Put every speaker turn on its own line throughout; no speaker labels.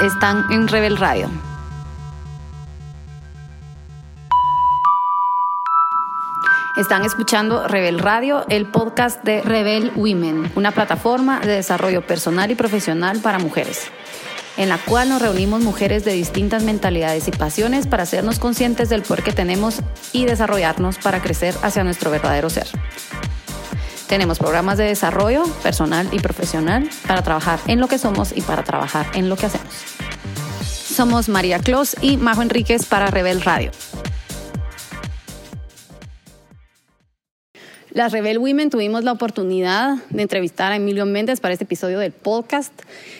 están en Rebel Radio. Están escuchando Rebel Radio, el podcast de Rebel Women, una plataforma de desarrollo personal y profesional para mujeres, en la cual nos reunimos mujeres de distintas mentalidades y pasiones para hacernos conscientes del poder que tenemos y desarrollarnos para crecer hacia nuestro verdadero ser. Tenemos programas de desarrollo personal y profesional para trabajar en lo que somos y para trabajar en lo que hacemos. Somos María Clos y Majo Enríquez para Rebel Radio. Las Rebel Women tuvimos la oportunidad de entrevistar a Emilio Méndez para este episodio del podcast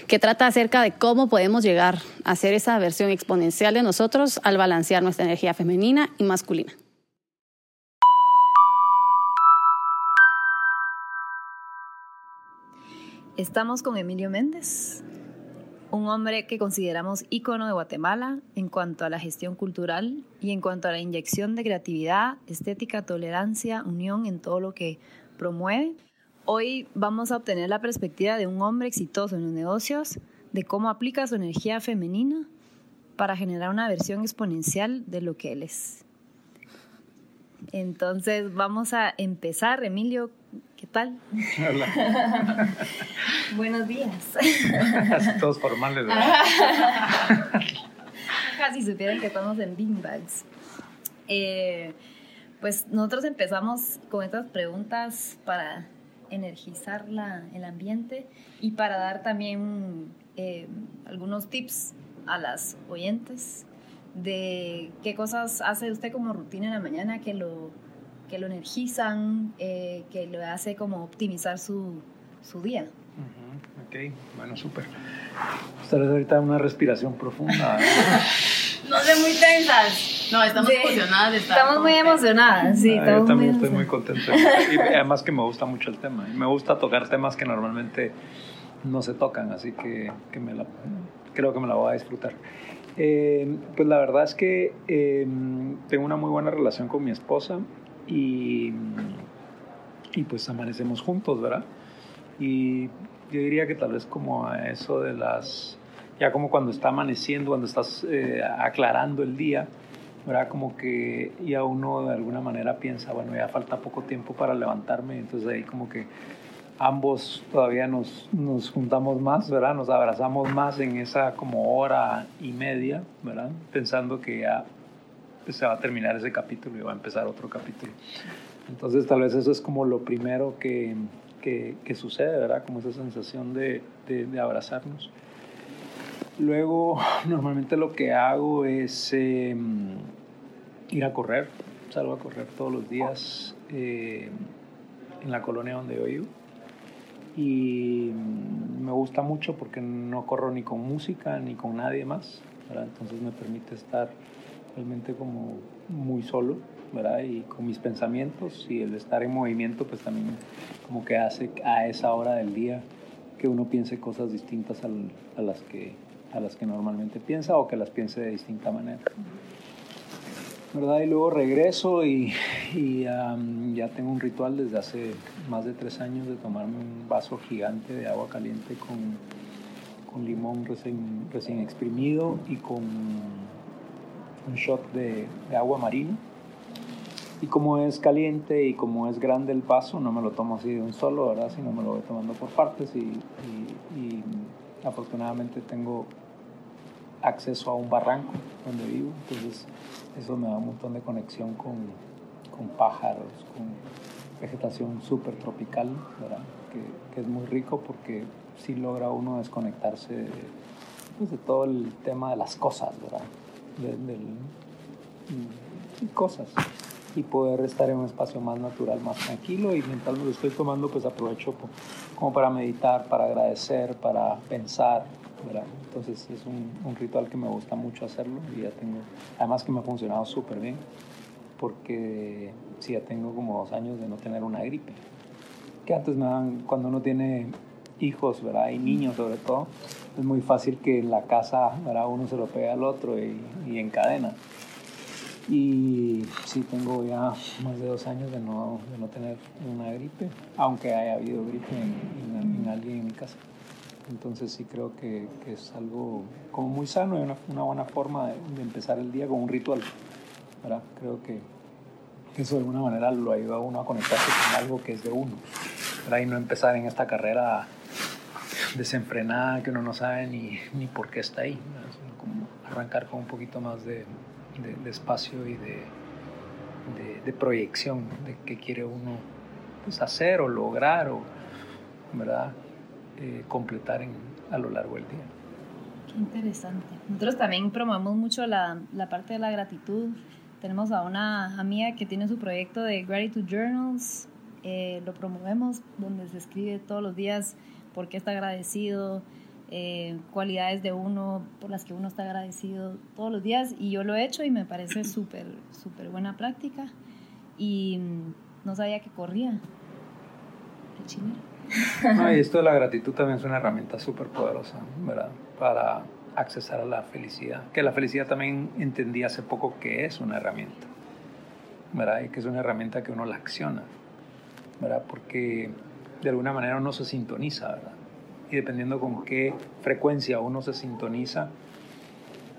que trata acerca de cómo podemos llegar a ser esa versión exponencial de nosotros al balancear nuestra energía femenina y masculina. Estamos con Emilio Méndez, un hombre que consideramos ícono de Guatemala en cuanto a la gestión cultural y en cuanto a la inyección de creatividad, estética, tolerancia, unión en todo lo que promueve. Hoy vamos a obtener la perspectiva de un hombre exitoso en los negocios, de cómo aplica su energía femenina para generar una versión exponencial de lo que él es. Entonces vamos a empezar, Emilio, ¿qué tal?
Hola.
Buenos días.
Todos formales, ¿verdad?
Casi supieran que estamos en beanbags. Eh, pues nosotros empezamos con estas preguntas para energizar la, el ambiente y para dar también eh, algunos tips a las oyentes de qué cosas hace usted como rutina en la mañana que lo, que lo energizan, eh, que lo hace como optimizar su, su día.
Ok, bueno, súper. Vez ahorita una respiración profunda.
no sé, muy tensas.
No, estamos emocionadas. De estar
estamos muy emocionadas, sí.
Ah, yo también estoy muy contento. Y además que me gusta mucho el tema. Y me gusta tocar temas que normalmente no se tocan, así que, que me la, creo que me la voy a disfrutar. Eh, pues la verdad es que eh, tengo una muy buena relación con mi esposa y, y pues amanecemos juntos, ¿verdad? Y yo diría que tal vez como a eso de las, ya como cuando está amaneciendo, cuando estás eh, aclarando el día, ¿verdad? Como que ya uno de alguna manera piensa, bueno, ya falta poco tiempo para levantarme, entonces ahí como que ambos todavía nos, nos, juntamos más, ¿verdad? Nos abrazamos más en esa como hora y media, ¿verdad? Pensando que ya se va a terminar ese capítulo y va a empezar otro capítulo. Entonces tal vez eso es como lo primero que, que, que sucede, ¿verdad? Como esa sensación de, de, de, abrazarnos. Luego, normalmente lo que hago es eh, ir a correr. Salgo a correr todos los días eh, en la colonia donde yo vivo y me gusta mucho porque no corro ni con música ni con nadie más, ¿verdad? entonces me permite estar realmente como muy solo ¿verdad? y con mis pensamientos y el estar en movimiento pues también como que hace a esa hora del día que uno piense cosas distintas a, las que, a las que normalmente piensa o que las piense de distinta manera. ¿Verdad? Y luego regreso y, um, ya tengo un ritual desde hace más de tres años de tomarme un vaso gigante de agua caliente con, con limón recién, recién, exprimido y con un shot de, agua marina. Y como es caliente y como es grande el vaso, no me lo tomo así de un solo, ¿verdad? Sino me lo voy tomando por partes y afortunadamente tengo acceso a un barranco donde vivo, entonces eso me da un montón de conexión con, con pájaros, con vegetación súper tropical. Que, que, es muy rico porque sí logra uno desconectarse de, pues, de todo el tema de las cosas, ¿verdad? De, de, de, cosas y poder estar en un espacio más natural, más tranquilo y mientras lo estoy tomando pues aprovecho como para meditar, para agradecer, para pensar, Entonces es un, ritual que me gusta mucho hacerlo y ya tengo, además que me ha funcionado súper bien, porque sí, ya tengo como dos años de no tener una gripe. Que antes me dan, cuando uno tiene hijos, ¿verdad? Y niños sobre todo, es muy fácil que en la casa, ¿verdad? Uno se lo pega al otro y, y encadena. Y sí, tengo ya más de dos años de no, de no tener una gripe, aunque haya habido gripe en, en alguien en mi casa. Entonces sí creo que, es algo como muy sano y una, buena forma de, empezar el día con un ritual. ¿verdad? Creo que, eso de alguna manera lo ayuda a uno a conectarse con algo que es de uno. ¿verdad? Y no empezar en esta carrera desenfrenada que uno no sabe ni, ni por qué está ahí. Arrancar con un poquito más de, de, espacio y de, de, proyección de qué quiere uno pues, hacer o lograr ¿verdad? Eh, completar a lo largo del día.
Qué interesante. Nosotros también promovemos mucho la, la parte de la gratitud. Tenemos a una amiga que tiene su proyecto de Gratitude Journals. Eh, lo promovemos donde se escribe todos los días por qué está agradecido, eh, cualidades de uno por las que uno está agradecido todos los días. Y yo lo he hecho y me parece súper, súper buena práctica. Y mm, no sabía que corría.
Y esto de la gratitud también es una herramienta súper poderosa, ¿verdad? Para accesar a la felicidad. Que la felicidad también entendí hace poco que es una herramienta, ¿verdad? Y que es una herramienta que uno la acciona, ¿verdad? Porque de alguna manera uno se sintoniza, ¿verdad? Y dependiendo con qué frecuencia uno se sintoniza,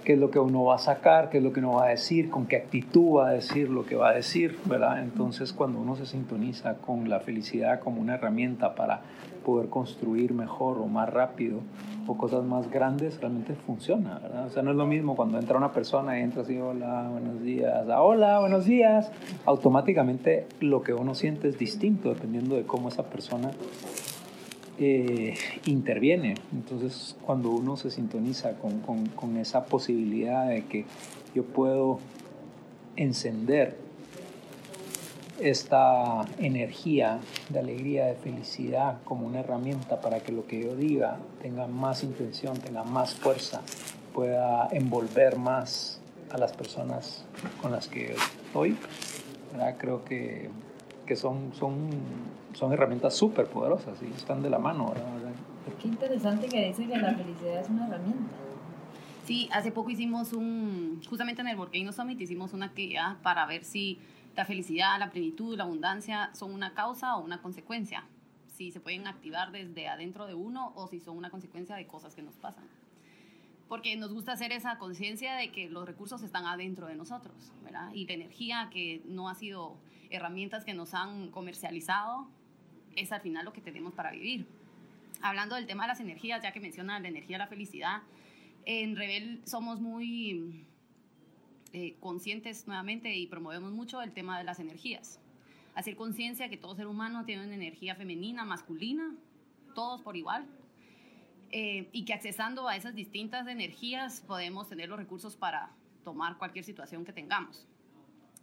qué es lo que uno va a sacar, qué es lo que uno va a decir, con qué actitud va a decir lo que va a decir, ¿verdad? Entonces cuando uno se sintoniza con la felicidad como una herramienta para poder construir mejor o más rápido o cosas más grandes, realmente funciona, ¿verdad? O sea, no es lo mismo cuando entra una persona y entra así, hola, buenos días, ah, hola, buenos días, automáticamente lo que uno siente es distinto dependiendo de cómo esa persona eh, interviene. Entonces, cuando uno se sintoniza con, esa posibilidad de que yo puedo encender esta energía de alegría, de felicidad como una herramienta para que lo que yo diga tenga más intención, tenga más fuerza, pueda envolver más a las personas con las que estoy, ¿verdad? creo que, que son, son son herramientas súper poderosas y están de la mano. ¿verdad?
Qué interesante que dice que la felicidad es una herramienta.
Sí, hace poco hicimos un, justamente en el Volcano Summit hicimos una actividad para ver si la felicidad, la plenitud, la abundancia son una causa o una consecuencia. Si se pueden activar desde adentro de uno o si son una consecuencia de cosas que nos pasan. Porque nos gusta hacer esa conciencia de que los recursos están adentro de nosotros, ¿verdad? Y la energía que no ha sido herramientas que nos han comercializado, es al final lo que tenemos para vivir. Hablando del tema de las energías, ya que menciona la energía de la felicidad, en Rebel somos muy eh, conscientes nuevamente y promovemos mucho el tema de las energías. Hacer conciencia que todo ser humano tiene una energía femenina, masculina, todos por igual, eh, y que accesando a esas distintas energías podemos tener los recursos para tomar cualquier situación que tengamos.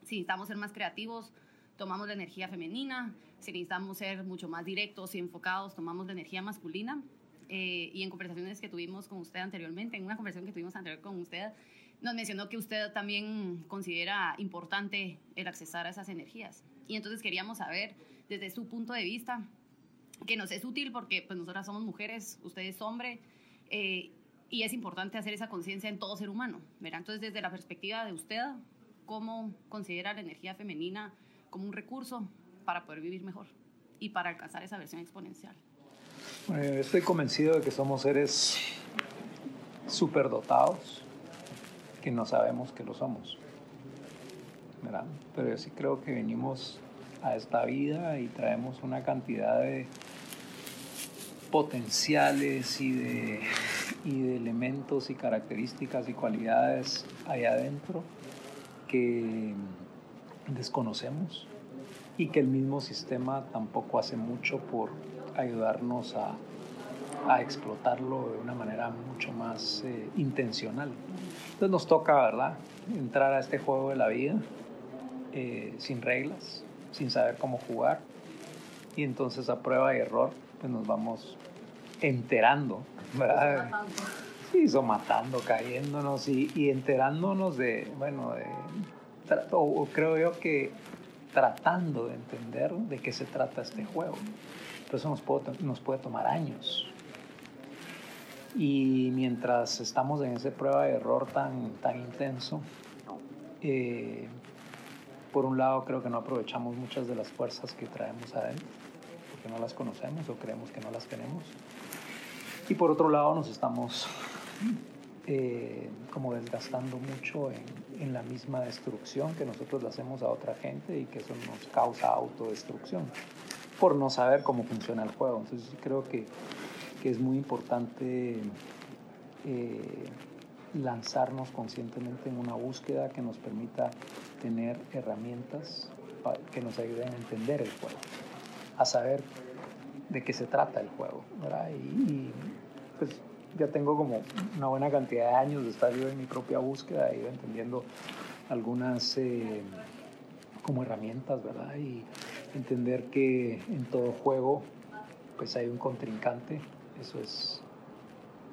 Si necesitamos ser más creativos, tomamos la energía femenina, si necesitamos ser mucho más directos y enfocados, tomamos la energía masculina. Eh, y en conversaciones que tuvimos con usted anteriormente, en una conversación que tuvimos anterior con usted, nos mencionó que usted también considera importante el accesar a esas energías. Y entonces queríamos saber, desde su punto de vista, que nos es útil porque pues nosotras somos mujeres, usted es hombre, eh, y es importante hacer esa conciencia en todo ser humano. ¿verdad? Entonces, desde la perspectiva de usted, ¿cómo considera la energía femenina como un recurso para poder vivir mejor y para alcanzar esa versión exponencial.
Bueno, estoy convencido de que somos seres superdotados que no sabemos que lo somos. ¿verdad? Pero yo sí creo que venimos a esta vida y traemos una cantidad de potenciales y de, y de elementos y características y cualidades allá adentro que desconocemos y que el mismo sistema tampoco hace mucho por ayudarnos a, a explotarlo de una manera mucho más eh, intencional. Entonces nos toca, ¿verdad?, entrar a este juego de la vida eh, sin reglas, sin saber cómo jugar. Y entonces a prueba y error, pues nos vamos enterando, ¿verdad? Sí, matando, cayéndonos y, y enterándonos de, bueno, de o, creo yo que tratando de entender de qué se trata este juego. Pero eso nos puede, tomar años. Y mientras estamos en ese prueba de error tan, tan intenso, eh, por un lado creo que no aprovechamos muchas de las fuerzas que traemos a él, porque no las conocemos o creemos que no las tenemos. Y por otro lado nos estamos eh, como desgastando mucho en, la misma destrucción que nosotros le hacemos a otra gente y que eso nos causa autodestrucción por no saber cómo funciona el juego. Entonces creo que, que es muy importante eh, lanzarnos conscientemente en una búsqueda que nos permita tener herramientas que nos ayuden a entender el juego, a saber de qué se trata el juego. Y, pues ya tengo como una buena cantidad de años de estar yo en mi propia búsqueda, y entendiendo algunas eh, como herramientas, ¿verdad? Y entender que en todo juego pues hay un contrincante, eso es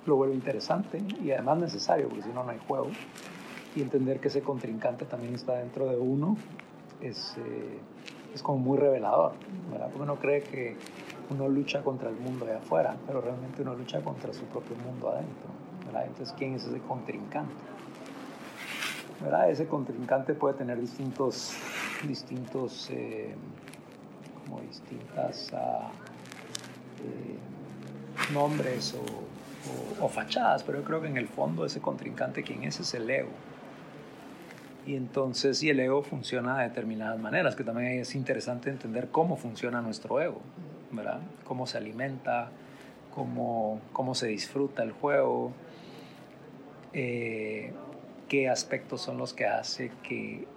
lo vuelve interesante y además necesario, porque si no, no hay juego. Y entender que ese contrincante también está dentro de uno es, eh, es como muy revelador, ¿verdad? Porque uno cree que uno lucha contra el mundo de afuera, pero realmente uno lucha contra su propio mundo adentro. ¿verdad? Entonces, ¿quién es ese contrincante? ¿verdad? Ese contrincante puede tener distintos, distintos eh, como distintas uh, eh, nombres o, o, fachadas, pero yo creo que en el fondo ese contrincante, ¿quién es? Es el ego. Y entonces, si el ego funciona de determinadas maneras, que también es interesante entender cómo funciona nuestro ego. ¿Verdad? Cómo se alimenta, cómo, cómo se disfruta el juego, eh, qué aspectos son los que hace que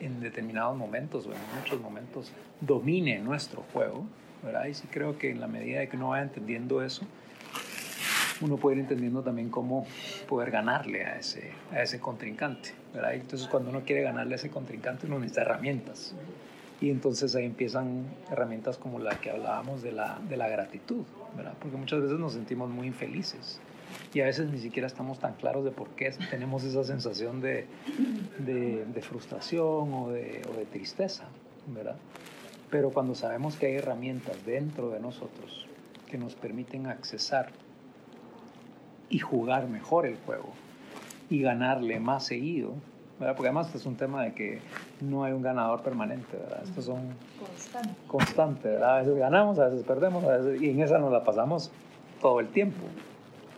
en determinados momentos o en muchos momentos domine nuestro juego, ¿verdad? Y sí creo que en la medida de que uno vaya entendiendo eso, uno puede ir entendiendo también cómo poder ganarle a ese, a ese contrincante, ¿verdad? Entonces cuando uno quiere ganarle a ese contrincante, uno necesita herramientas. Y entonces ahí empiezan herramientas como la que hablábamos de la, de la gratitud, ¿verdad? Porque muchas veces nos sentimos muy infelices y a veces ni siquiera estamos tan claros de por qué tenemos esa sensación de, de, de frustración o de, o de tristeza, ¿verdad? Pero cuando sabemos que hay herramientas dentro de nosotros que nos permiten accesar y jugar mejor el juego y ganarle más seguido, porque además es un tema de que no hay un ganador permanente, ¿verdad? Estos son constantes, constante, A veces ganamos, a veces perdemos, a veces, y en esa nos la pasamos todo el tiempo.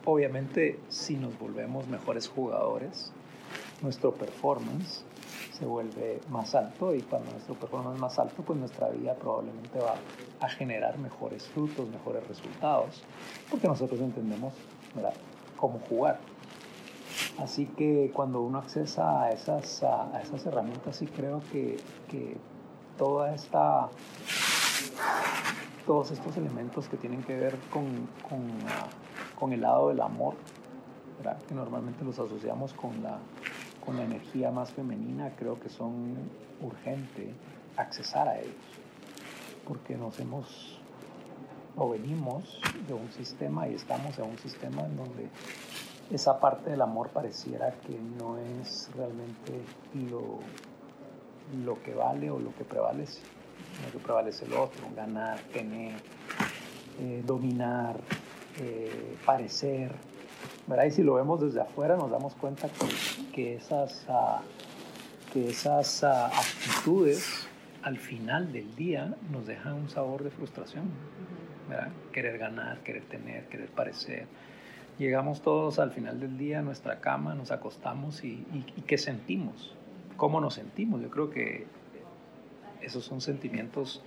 Obviamente, si nos volvemos mejores jugadores, nuestro performance se vuelve más alto y cuando nuestro performance es más alto, pues nuestra vida probablemente va a generar mejores frutos, mejores resultados, porque nosotros entendemos ¿verdad? cómo jugar. Así que cuando uno accesa a esas, a, esas herramientas, sí creo que, que toda esta, todos estos elementos que tienen que ver con, con, el lado del amor, que normalmente los asociamos con la, con la energía más femenina, creo que son urgente accesar a ellos, porque nos hemos o venimos de un sistema y estamos en un sistema en donde esa parte del amor pareciera que no es realmente lo, lo que vale o lo que prevalece. Lo que prevalece el otro, ganar, tener, eh, dominar, eh, parecer. ¿verdad? Y si lo vemos desde afuera nos damos cuenta que, esas, uh, que esas uh, actitudes al final del día nos dejan un sabor de frustración. ¿verdad? Querer ganar, querer tener, querer parecer Llegamos todos al final del día a nuestra cama, nos acostamos y, ¿qué sentimos? ¿Cómo nos sentimos? Yo creo que esos son sentimientos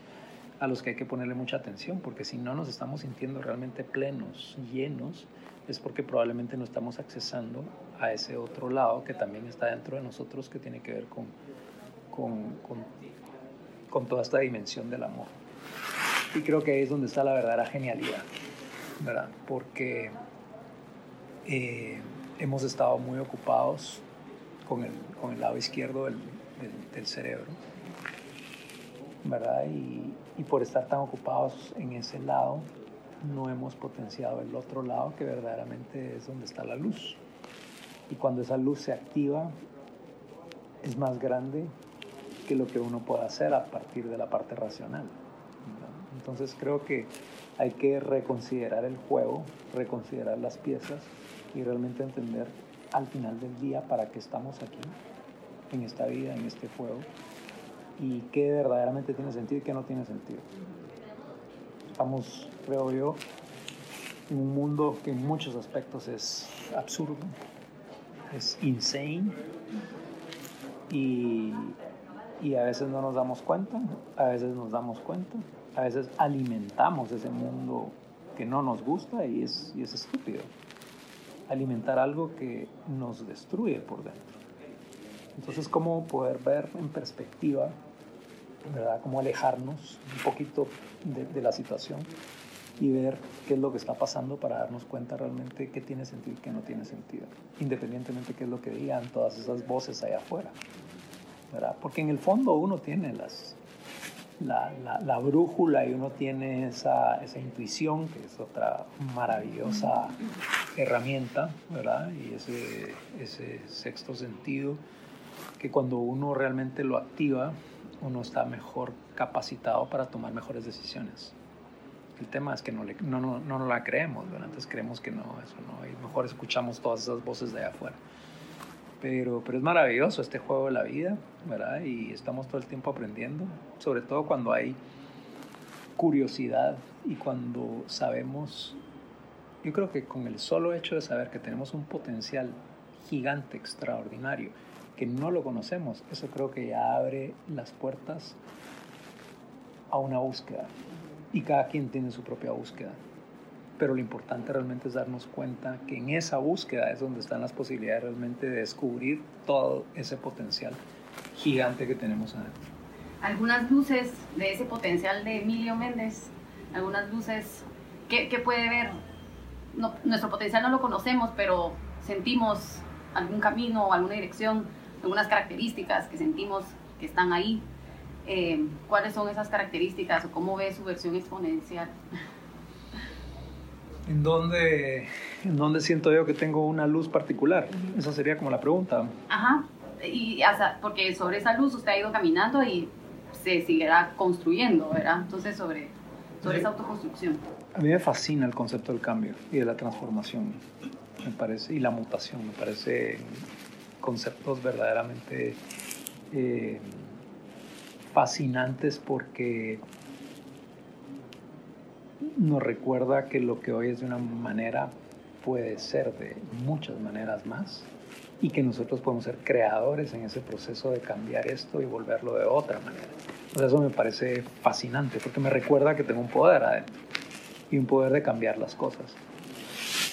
a los que hay que ponerle mucha atención, porque si no nos estamos sintiendo realmente plenos, llenos, es porque probablemente no estamos accesando a ese otro lado que también está dentro de nosotros, que tiene que ver con, con, con, con toda esta dimensión del amor. Y creo que ahí es donde está la verdadera genialidad, ¿verdad? Porque eh, hemos estado muy ocupados con el, con el lado izquierdo del, del, cerebro, ¿verdad? Y, y, por estar tan ocupados en ese lado, no hemos potenciado el otro lado que verdaderamente es donde está la luz. Y cuando esa luz se activa, es más grande que lo que uno puede hacer a partir de la parte racional. Entonces creo que hay que reconsiderar el juego, reconsiderar las piezas y realmente entender al final del día para qué estamos aquí, en esta vida, en este juego, y qué verdaderamente tiene sentido y qué no tiene sentido. Estamos, creo yo, en un mundo que en muchos aspectos es absurdo, es insane y, y a veces no nos damos cuenta, a veces nos damos cuenta, a veces alimentamos ese mundo que no nos gusta y es, y es estúpido. Alimentar algo que nos destruye por dentro. Entonces, ¿cómo poder ver en perspectiva, ¿verdad? Cómo alejarnos un poquito de, de la situación y ver qué es lo que está pasando para darnos cuenta realmente qué tiene sentido y qué no tiene sentido, independientemente de qué es lo que digan todas esas voces allá afuera. ¿verdad? Porque en el fondo uno tiene las, la, la, la brújula y uno tiene esa, intuición, que es otra maravillosa herramienta, ¿verdad? Y ese, ese sexto sentido, que cuando uno realmente lo activa, uno está mejor capacitado para tomar mejores decisiones. El tema es que no, no, no la creemos, ¿verdad? Entonces creemos que no, eso no, y mejor escuchamos todas esas voces de allá afuera. Pero, pero es maravilloso este juego de la vida, ¿verdad? Y estamos todo el tiempo aprendiendo, sobre todo cuando hay curiosidad y cuando sabemos, yo creo que con el solo hecho de saber que tenemos un potencial gigante, extraordinario, que no lo conocemos, eso creo que ya abre las puertas a una búsqueda. Y cada quien tiene su propia búsqueda pero lo importante realmente es darnos cuenta que en esa búsqueda es donde están las posibilidades realmente de descubrir todo ese potencial gigante que tenemos adentro.
Algunas luces de ese potencial de Emilio Méndez, algunas luces, ¿qué, qué puede ver? No, nuestro potencial no lo conocemos, pero sentimos algún camino, o alguna dirección, algunas características que sentimos que están ahí. Eh, ¿Cuáles son esas características o cómo ve su versión exponencial?
¿En dónde, ¿En dónde siento yo que tengo una luz particular? Esa sería como la pregunta.
Ajá, y hasta, porque sobre esa luz usted ha ido caminando y se seguirá construyendo, ¿verdad? Entonces, sobre, sobre esa autoconstrucción.
A mí me fascina el concepto del cambio y de la transformación, me parece, y la mutación, me parece conceptos verdaderamente eh, fascinantes porque nos recuerda que lo que hoy es de una manera puede ser de muchas maneras más y que nosotros podemos ser creadores en ese proceso de cambiar esto y volverlo de otra manera. eso me parece fascinante porque me recuerda que tengo un poder adentro y un poder de cambiar las cosas.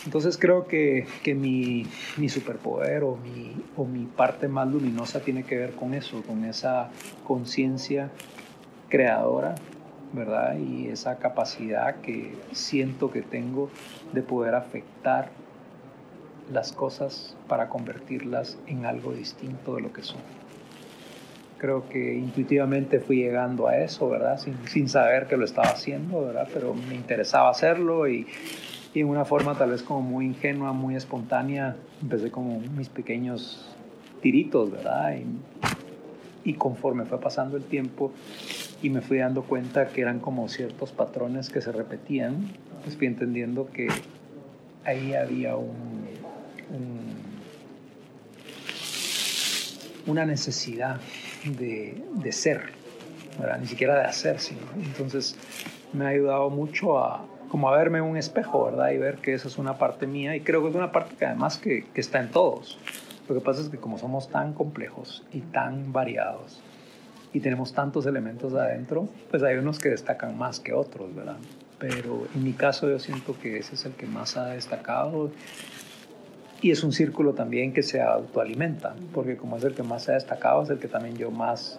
Entonces creo que, que mi, mi, superpoder o mi, o mi parte más luminosa tiene que ver con eso, con esa conciencia creadora ¿verdad? Y esa capacidad que siento que tengo de poder afectar las cosas para convertirlas en algo distinto de lo que son. Creo que intuitivamente fui llegando a eso, ¿verdad? Sin, sin saber que lo estaba haciendo, ¿verdad? Pero me interesaba hacerlo y, y en una forma tal vez como muy ingenua, muy espontánea, empecé como mis pequeños tiritos, ¿verdad? Y, y conforme fue pasando el tiempo, y me fui dando cuenta que eran como ciertos patrones que se repetían, pues fui entendiendo que ahí había un, un, una necesidad de, de ser, ¿verdad? ni siquiera de hacer, sino entonces me ha ayudado mucho a como a verme en un espejo, ¿verdad? Y ver que esa es una parte mía y creo que es una parte que además que, que está en todos. Lo que pasa es que como somos tan complejos y tan variados, y tenemos tantos elementos adentro, pues hay unos que destacan más que otros, ¿verdad? Pero en mi caso yo siento que ese es el que más ha destacado y es un círculo también que se autoalimenta, porque como es el que más se ha destacado, es el que también yo más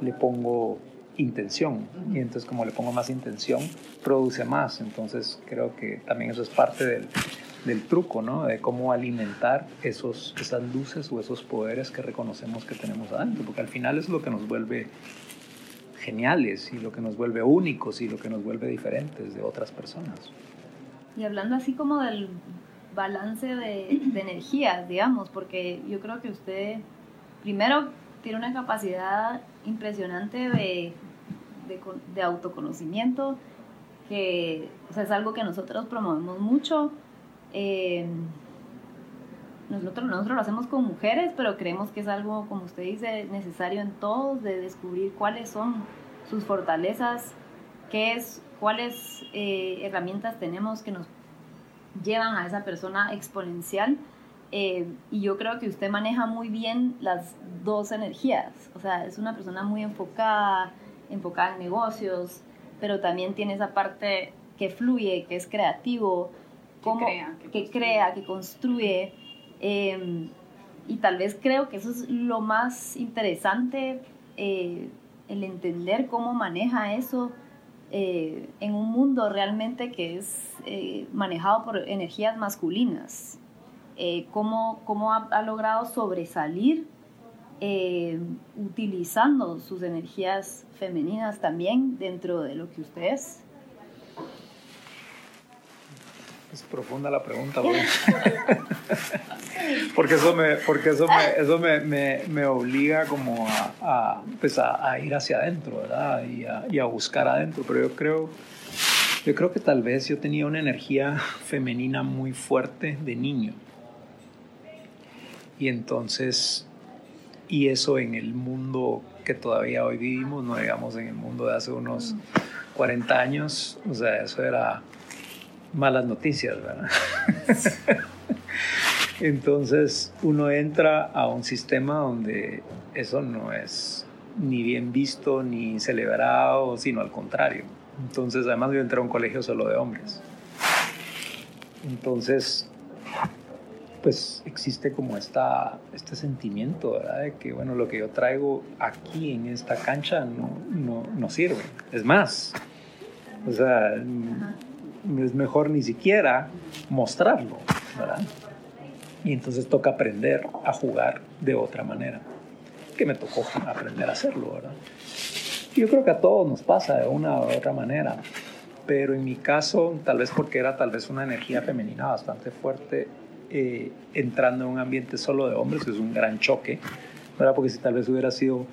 le pongo intención. Y entonces como le pongo más intención, produce más. Entonces creo que también eso es parte del, del truco, ¿no? De cómo alimentar esos, esas luces o esos poderes que reconocemos que tenemos adentro, porque al final es lo que nos vuelve geniales y lo que nos vuelve únicos y lo que nos vuelve diferentes de otras personas.
Y hablando así como del balance de, de energías, digamos, porque yo creo que usted primero tiene una capacidad impresionante de, de, autoconocimiento, que es algo que nosotros promovemos mucho eh, nosotros, nosotros lo hacemos con mujeres, pero creemos que es algo, como usted dice, necesario en todos, de descubrir cuáles son sus fortalezas, qué es, cuáles eh, herramientas tenemos que nos
llevan a esa persona exponencial. Eh, y yo creo que usted maneja muy bien las dos energías. O sea, es una persona muy enfocada, enfocada en negocios, pero también tiene esa parte que fluye, que es creativo,
que, crea,
que, crea, que construye. Eh, y tal vez creo que eso es lo más interesante, eh, el entender cómo maneja eso eh, en un mundo realmente que es eh, manejado por energías masculinas. cómo, cómo ha, logrado sobresalir utilizando sus energías femeninas también dentro de lo que usted es.
Es profunda la pregunta, porque eso me, porque eso me, eso me, me, me obliga como a, a, pues a, ir hacia adentro, ¿verdad? Y a, y a, buscar adentro. Pero yo creo, yo creo que tal vez yo tenía una energía femenina muy fuerte de niño. Y entonces, y eso en el mundo que todavía hoy vivimos, no digamos en el mundo de hace unos 40 años, o sea, eso era malas noticias, ¿verdad? Entonces uno entra a un sistema donde eso no es ni bien visto ni celebrado, sino al contrario. Entonces además yo entré a un colegio solo de hombres. Entonces, pues existe como esta, este sentimiento, ¿verdad? De que, bueno, lo que yo traigo aquí en esta cancha no, no, no sirve. Es más, o sea, es mejor ni siquiera mostrarlo, ¿verdad? Y entonces toca aprender a jugar de otra manera, que me tocó aprender a hacerlo, ¿verdad? Yo creo que a todos nos pasa de una u otra manera, pero en mi caso, tal vez porque era tal vez una energía femenina bastante fuerte, eh, entrando en un ambiente solo de hombres, es un gran choque, ¿verdad? Porque si tal vez hubiera sido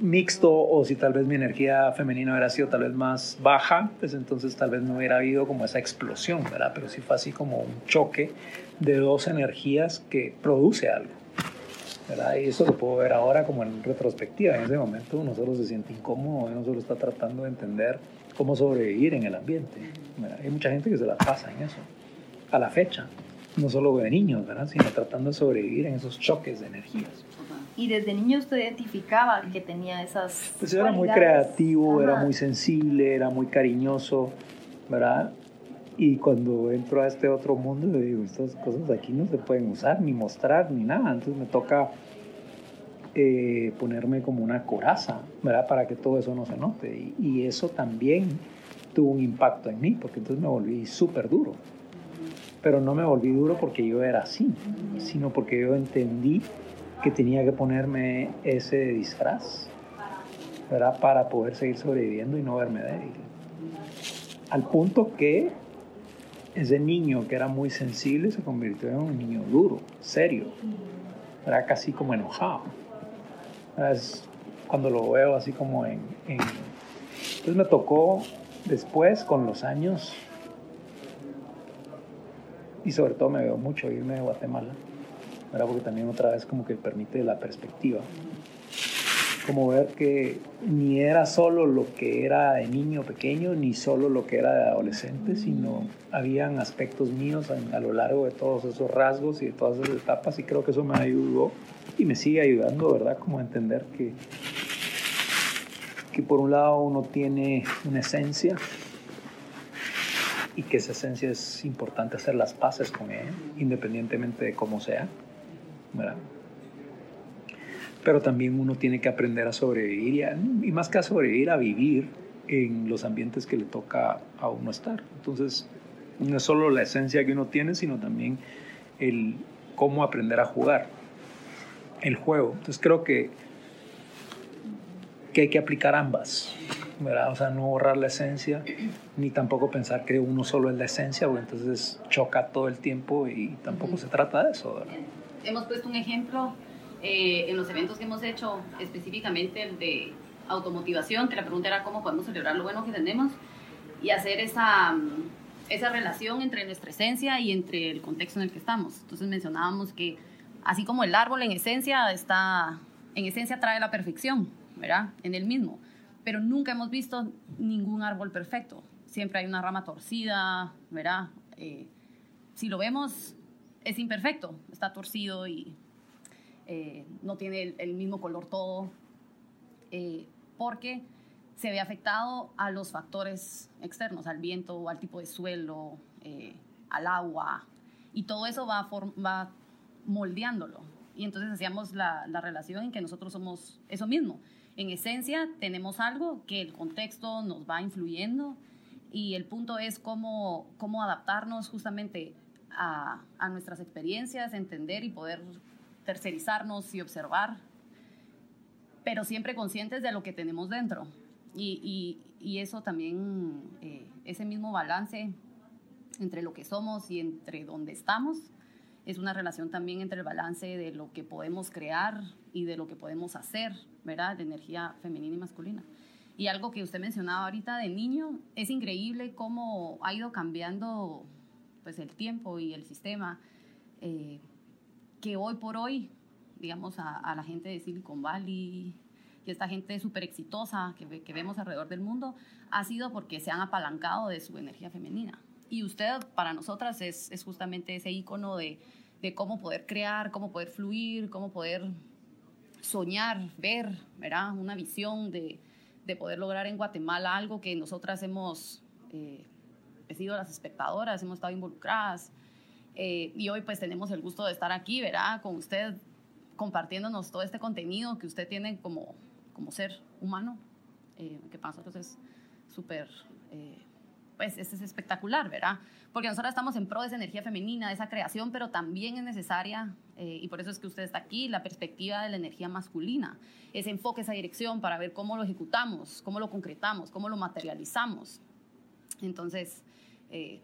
mixto o si tal vez mi energía femenina hubiera sido tal vez más baja, pues entonces tal vez no hubiera habido como esa explosión, ¿verdad? Pero sí fue así como un choque de dos energías que produce algo, ¿verdad? Y eso lo puedo ver ahora como en retrospectiva. En ese momento uno solo se siente incómodo, uno solo está tratando de entender cómo sobrevivir en el ambiente. Hay mucha gente que se la pasa en eso, a la fecha, no solo de niños, ¿verdad? Sino tratando de sobrevivir en esos choques de energías.
Y desde niño usted identificaba que tenía esas.
Pues era muy creativo, era muy sensible, era muy cariñoso, ¿verdad? Y cuando entro a este otro mundo, le digo, estas cosas aquí no se pueden usar, ni mostrar, ni nada. Entonces me toca eh, ponerme como una coraza, ¿verdad? Para que todo eso no se note. Y, y eso también tuvo un impacto en mí, porque entonces me volví súper duro. Pero no me volví duro porque yo era así, sino porque yo entendí que tenía que ponerme ese disfraz, ¿verdad? Para poder seguir sobreviviendo y no verme débil. Al punto que ese niño que era muy sensible se convirtió en un niño duro, serio, era casi como enojado. Es cuando lo veo así como en, en... Entonces me tocó después, con los años, y sobre todo me veo mucho irme de Guatemala porque también otra vez como que permite la perspectiva. Como ver que ni era solo lo que era de niño pequeño, ni solo lo que era de adolescente, sino habían aspectos míos a, a lo largo de todos esos rasgos y de todas esas etapas, y creo que eso me ayudó y me sigue ayudando, ¿verdad? Como a entender que, que por un lado uno tiene una esencia y que esa esencia es importante hacer las paces con ella, independientemente de cómo sea. Pero también uno tiene que aprender a sobrevivir y, más que a sobrevivir, a vivir en los ambientes que le toca a uno estar. Entonces, no es solo la esencia que uno tiene, sino también el cómo aprender a jugar el juego. Entonces creo que, que hay que aplicar ambas, ¿verdad? O sea, no borrar la esencia, ni tampoco pensar que uno solo es la esencia, porque entonces choca todo el tiempo y tampoco se trata de eso, ¿verdad?
Hemos puesto un ejemplo eh, en los eventos que hemos hecho, específicamente el de automotivación, que la pregunta era cómo podemos celebrar lo bueno que tenemos y hacer esa, esa relación entre nuestra esencia y entre el contexto en el que estamos. Entonces mencionábamos que así como el árbol en esencia está, en esencia trae la perfección, ¿verdad? En el mismo, pero nunca hemos visto ningún árbol perfecto siempre hay una rama torcida, ¿verdad? Eh, si lo vemos, es imperfecto, está torcido y eh, no tiene el, mismo color todo, eh, porque se ve afectado a los factores externos, al viento, al tipo de suelo, al agua, y todo eso va, va moldeándolo. Y entonces hacíamos la, la relación en que nosotros somos eso mismo. En esencia, tenemos algo que el contexto nos va influyendo y el punto es cómo, cómo adaptarnos justamente a, nuestras experiencias, entender y poder tercerizarnos y observar, pero siempre conscientes de lo que tenemos dentro. Y, y, y eso también, eh, ese mismo balance entre lo que somos y entre donde estamos, es una relación también entre el balance de lo que podemos crear y de lo que podemos hacer, ¿verdad? De energía femenina y masculina. Y algo que usted mencionaba ahorita de niño, es increíble cómo ha ido cambiando pues el tiempo y el sistema, eh, que hoy por hoy, digamos, a, a, la gente de Silicon Valley y esta gente súper exitosa que, que vemos alrededor del mundo, ha sido porque se han apalancado de su energía femenina. Y usted para nosotras es, es justamente ese icono de, de, cómo poder crear, cómo poder fluir, cómo poder soñar, ver, ¿verdad? Una visión de, de poder lograr en Guatemala algo que nosotras hemos eh, sido las espectadoras, hemos estado involucradas. Eh, y hoy pues tenemos el gusto de estar aquí, ¿verdad? Con usted compartiéndonos todo este contenido que usted tiene como, como ser humano, eh, que para nosotros es súper eh, pues es, es espectacular, ¿verdad? Porque nosotros estamos en pro de esa energía femenina, de esa creación, pero también es necesaria, eh, y por eso es que usted está aquí, la perspectiva de la energía masculina, ese enfoque, esa dirección para ver cómo lo ejecutamos, cómo lo concretamos, cómo lo materializamos. Entonces, eh,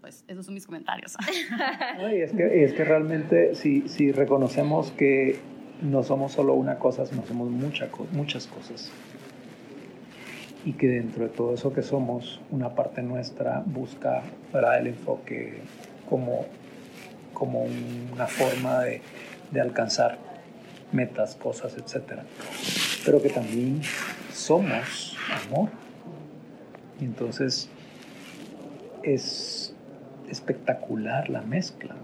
pues esos son mis comentarios.
y es, que, es que realmente si, si reconocemos que no somos solo una cosa, sino somos mucha, muchas cosas y que dentro de todo eso que somos, una parte nuestra busca ¿verdad? el enfoque como, como una forma de, de alcanzar metas, cosas, etc. Pero que también somos amor. Y entonces es espectacular la mezcla.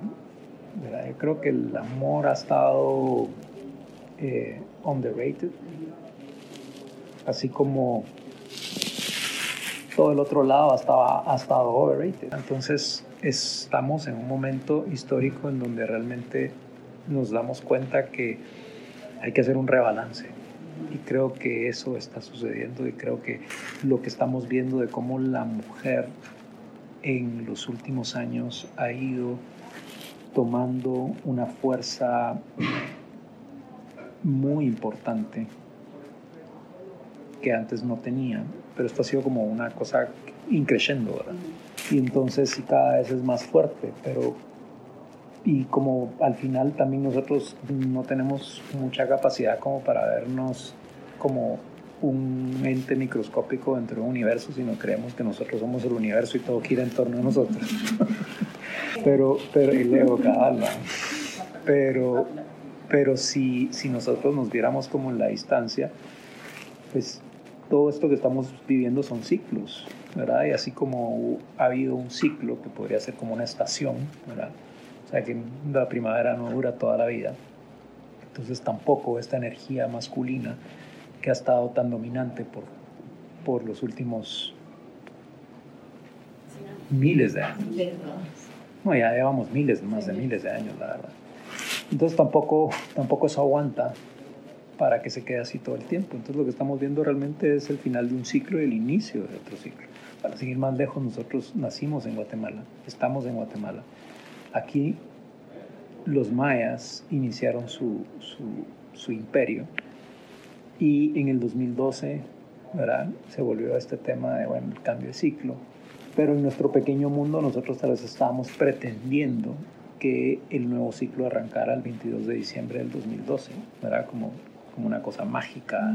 creo que el amor ha estado eh, underrated, así como todo el otro lado ha estado overrated. Entonces estamos en un momento histórico en donde realmente nos damos cuenta que hay que hacer un rebalance. Y creo que eso está sucediendo y creo que lo que estamos viendo de cómo la mujer en los últimos años ha ido tomando una fuerza muy importante que antes no tenía pero esto ha sido como una cosa increciendo, ¿verdad? Y entonces cada vez es más fuerte, pero y como al final también nosotros no tenemos mucha capacidad como para vernos como un ente microscópico dentro de un universo, sino creemos que nosotros somos el universo y todo gira en torno a nosotros. pero, pero, pero si, si nosotros nos viéramos como en la distancia, pues todo esto que estamos viviendo son ciclos, ¿verdad? Y así como ha habido un ciclo que podría ser como una estación, ¿verdad? O sea, que la primavera no dura toda la vida. Entonces tampoco esta energía masculina que ha estado tan dominante por, por los últimos miles de años. No, ya llevamos miles, más de miles de años, la verdad. Entonces tampoco, tampoco eso aguanta para que se quede así todo el tiempo. Entonces lo que estamos viendo realmente es el final de un ciclo y el inicio de otro ciclo. Para seguir más lejos, nosotros nacimos en Guatemala, estamos en Guatemala. Aquí los mayas iniciaron su, su, su imperio y en el 2012 ¿verdad? se volvió a este tema de bueno, el cambio de ciclo. Pero en nuestro pequeño mundo nosotros tal vez estábamos pretendiendo que el nuevo ciclo arrancara el 22 de diciembre del 2012, ¿verdad? Como como una cosa mágica.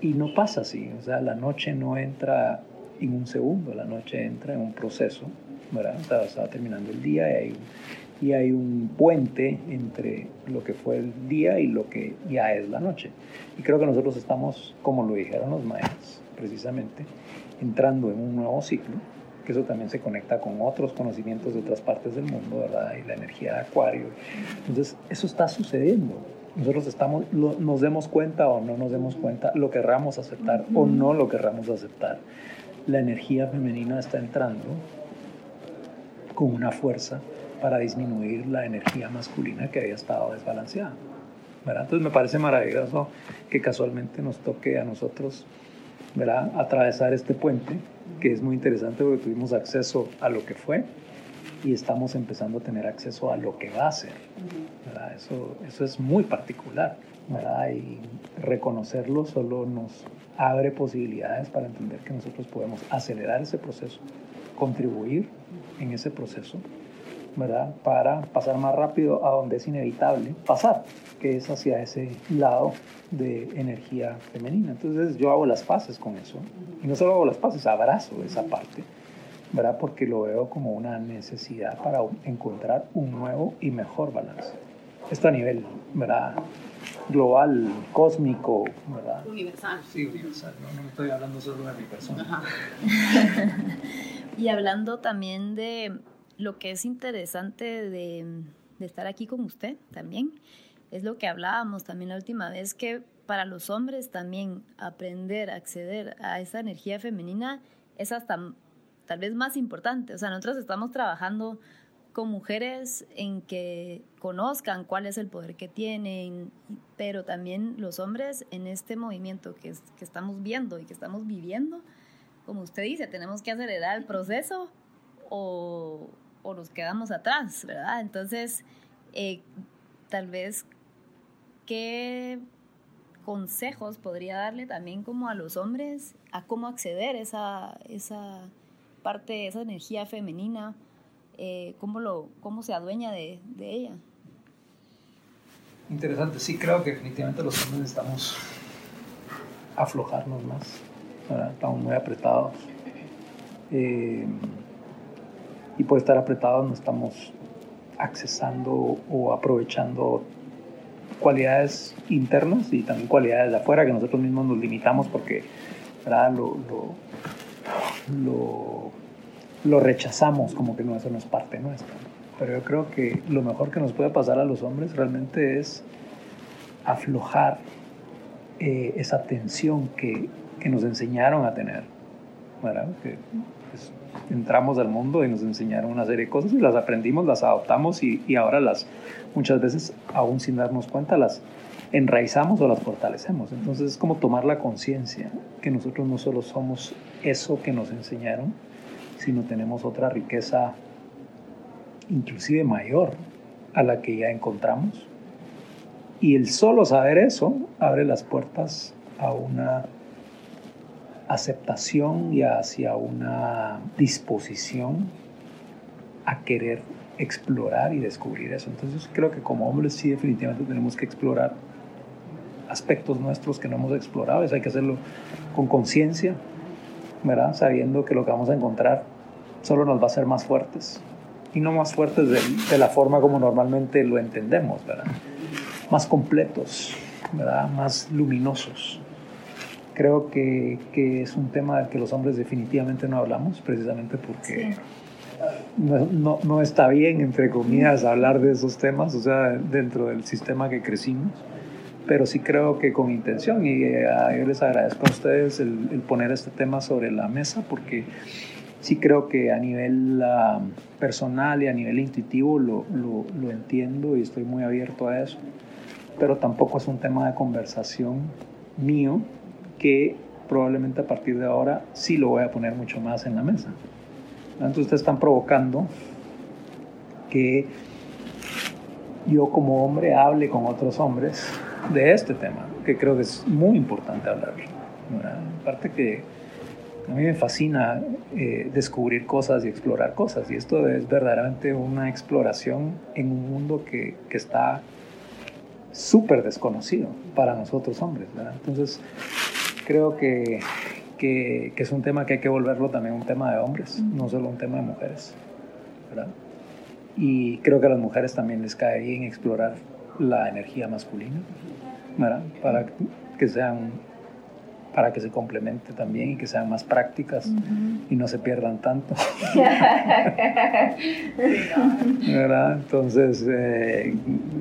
Y no pasa así, o sea, la noche no entra en un segundo, la noche entra en un proceso, ¿verdad? O sea, está terminando el día y hay, y hay un puente entre lo que fue el día y lo que ya es la noche. Y creo que nosotros estamos, como lo dijeron los mayas, precisamente, entrando en un nuevo ciclo, que eso también se conecta con otros conocimientos de otras partes del mundo, ¿verdad? Y la energía de Acuario. Entonces, eso está sucediendo. Nosotros estamos, nos demos cuenta o no nos demos cuenta, lo querramos aceptar o no lo querramos aceptar. La energía femenina está entrando con una fuerza para disminuir la energía masculina que había estado desbalanceada. ¿verdad? Entonces me parece maravilloso que casualmente nos toque a nosotros ¿verdad? atravesar este puente, que es muy interesante porque tuvimos acceso a lo que fue y estamos empezando a tener acceso a lo que va a ser. ¿verdad? Eso, eso es muy particular. ¿verdad? Y reconocerlo solo nos abre posibilidades para entender que nosotros podemos acelerar ese proceso, contribuir en ese proceso, ¿verdad? Para pasar más rápido a donde es inevitable pasar, que es hacia ese lado de energía femenina. Entonces yo hago las paces con eso. Y no solo hago las paces, abrazo esa parte, ¿verdad? Porque lo veo como una necesidad para encontrar un nuevo y mejor balance. Esto a nivel, ¿verdad? global, cósmico, ¿verdad?
Universal.
Sí, universal. No, no estoy hablando solo de mi persona.
y hablando también de lo que es interesante de, estar aquí con usted también, es lo que hablábamos también la última vez, que para los hombres también aprender acceder a esa energía femenina es hasta tal vez más importante. O sea, nosotros estamos trabajando con mujeres en que conozcan cuál es el poder que tienen, pero también los hombres en este movimiento que, que estamos viendo y que estamos viviendo, como usted dice, tenemos que acelerar el proceso o, o nos quedamos atrás, ¿verdad? Entonces, eh, tal vez, ¿qué consejos podría darle también como a los hombres a cómo acceder a esa, esa parte, esa energía femenina? Eh, cómo, lo, cómo se adueña de, de, ella.
Interesante, sí, creo que definitivamente los hombres necesitamos aflojarnos más, estamos muy apretados. Eh, y por estar apretados no estamos accesando o aprovechando cualidades internas y también cualidades de afuera que nosotros mismos nos limitamos porque Lo, lo, lo lo rechazamos como que no, eso no es parte nuestra. Pero yo creo que lo mejor que nos puede pasar a los hombres realmente es aflojar eh, esa tensión que, que, nos enseñaron a tener. ¿verdad? Que pues, entramos al mundo y nos enseñaron una serie de cosas y las aprendimos, las adoptamos y, ahora las, muchas veces, aún sin darnos cuenta, las enraizamos o las fortalecemos. Entonces es como tomar la conciencia que nosotros no solo somos eso que nos enseñaron, sino tenemos otra riqueza inclusive mayor a la que ya encontramos. Y el solo saber eso abre las puertas a una aceptación y hacia una disposición a querer explorar y descubrir eso. Entonces creo que como hombres sí definitivamente tenemos que explorar aspectos nuestros que no hemos explorado. Eso hay que hacerlo con conciencia, ¿verdad? Sabiendo que lo que vamos a encontrar solo nos va a hacer más fuertes. Y no más fuertes de, la forma como normalmente lo entendemos, ¿verdad? Más completos, ¿verdad? Más luminosos. Creo que, que es un tema del que los hombres definitivamente no hablamos, precisamente porque no, no, no, está bien, entre comillas, hablar de esos temas, o sea, dentro del sistema que crecimos. Pero sí creo que con intención y eh, yo les agradezco a ustedes el, el, poner este tema sobre la mesa porque sí creo que a nivel ah, personal y a nivel intuitivo lo, lo, lo, entiendo y estoy muy abierto a eso, pero tampoco es un tema de conversación mío que probablemente a partir de ahora sí lo voy a poner mucho más en la mesa. Entonces ustedes están provocando que yo como hombre hable con otros hombres de este tema, que creo que es muy importante hablar. Aparte que a mí me fascina eh, descubrir cosas y explorar cosas. Y esto es verdaderamente una exploración en un mundo que, que está súper desconocido para nosotros hombres. ¿verdad? Entonces, creo que, que, que, es un tema que hay que volverlo también un tema de hombres, no solo un tema de mujeres. ¿verdad? Y creo que a las mujeres también les cae bien explorar la energía masculina, ¿verdad? para que sean para que se complemente también y que sean más prácticas y no se pierdan tanto. ¿verdad? Entonces, eh,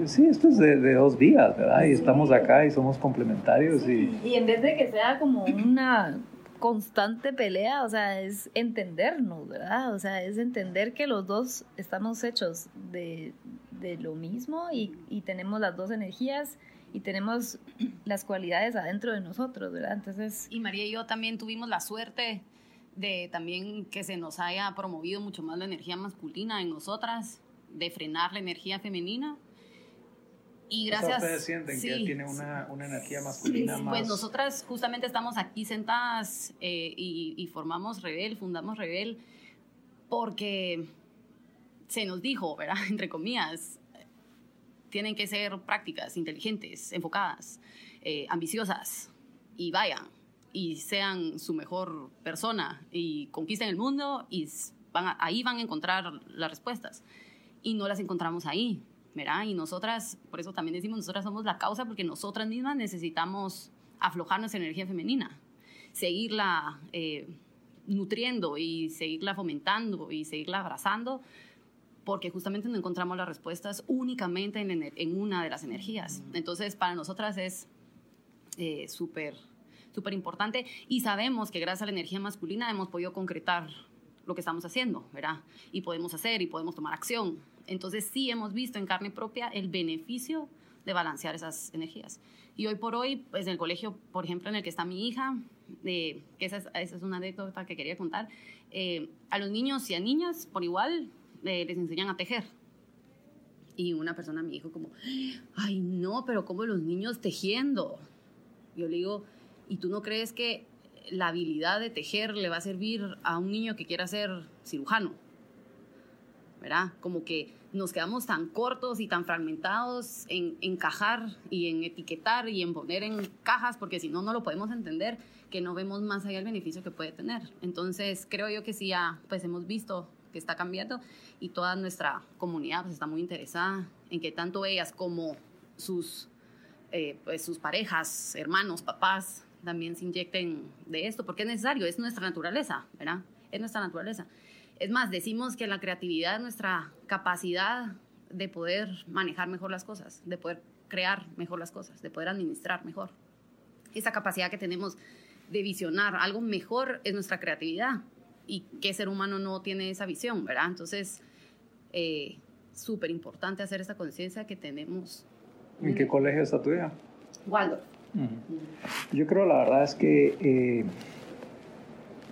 sí, esto es de, dos vías, ¿verdad? Y estamos acá y somos complementarios. Y...
y en vez de que sea como una constante pelea, o sea, es entendernos, ¿verdad? O sea, es entender que los dos estamos hechos de, de lo mismo y, y, tenemos las dos energías y tenemos las cualidades adentro de nosotros, ¿verdad? Entonces...
Y María y yo también tuvimos la suerte de también que se nos haya promovido mucho más la energía masculina en nosotras, de frenar la energía femenina y gracias.
ustedes sienten que tiene una, una energía masculina más.
Pues nosotras justamente estamos aquí sentadas eh, y, y, formamos Rebel, fundamos Rebel, porque se nos dijo, ¿verdad? Entre comillas, tienen que ser prácticas, inteligentes, enfocadas, eh, ambiciosas y vayan y sean su mejor persona y conquisten el mundo y ahí van a encontrar las respuestas. Y no las encontramos ahí ¿verdad? Y nosotras, por eso también decimos, nosotras somos la causa porque nosotras mismas necesitamos aflojar nuestra energía femenina, seguirla eh, nutriendo y seguirla fomentando y seguirla abrazando, porque justamente no encontramos las respuestas únicamente en, en una de las energías. Entonces, para nosotras es eh, súper súper importante y sabemos que gracias a la energía masculina hemos podido concretar lo que estamos haciendo, ¿verdad? Y podemos hacer y podemos tomar acción. Entonces sí hemos visto en carne propia el beneficio de balancear esas energías. Y hoy por hoy, pues en el colegio, por ejemplo, en el que está mi hija, que esa es, esa es, una anécdota que quería contar, eh, a los niños y a niñas por igual eh, les enseñan a tejer. Y una persona me dijo como, ay no, pero ¿cómo los niños tejiendo? Yo le digo, ¿y tú no crees que la habilidad de tejer le va a servir a un niño que quiera ser cirujano? ¿verdad? Como que nos quedamos tan cortos y tan fragmentados en encajar y en etiquetar y en poner en cajas, porque si no, no lo podemos entender, que no vemos más allá el beneficio que puede tener. Entonces, creo yo que sí, ya pues hemos visto que está cambiando y toda nuestra comunidad pues, está muy interesada en que tanto ellas como sus, eh, pues, sus parejas, hermanos, papás, también se inyecten de esto, porque es necesario, es nuestra naturaleza, ¿verdad? Es nuestra naturaleza. Es más, decimos que la creatividad es nuestra capacidad de poder manejar mejor las cosas, de poder crear mejor las cosas, de poder administrar mejor. Esa capacidad que tenemos de visionar algo mejor es nuestra creatividad. Y qué ser humano no tiene esa visión, ¿verdad? Entonces, eh, súper importante hacer esa conciencia que tenemos.
¿En qué colegio está tu hija?
Waldorf.
Yo creo, la verdad es que eh,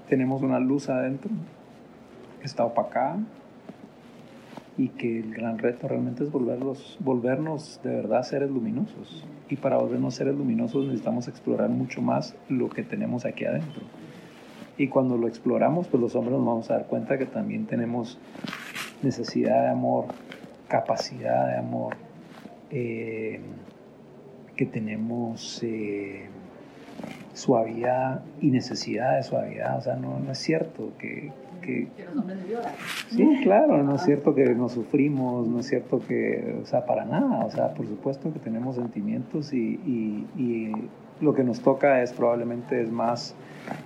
tenemos una luz adentro está opacada y que el gran reto realmente es volverlos, volvernos de verdad seres luminosos. Y para volvernos seres luminosos necesitamos explorar mucho más lo que tenemos aquí adentro. Y cuando lo exploramos, pues los hombres nos vamos a dar cuenta que también tenemos necesidad de amor, capacidad de amor, eh, que tenemos eh, suavidad y necesidad de suavidad. O sea, no, no es cierto que,
que, los hombres
Sí, claro, no es cierto que nos sufrimos, no es cierto que, o sea, para nada, o sea, por supuesto que tenemos sentimientos y, y, lo que nos toca es probablemente es más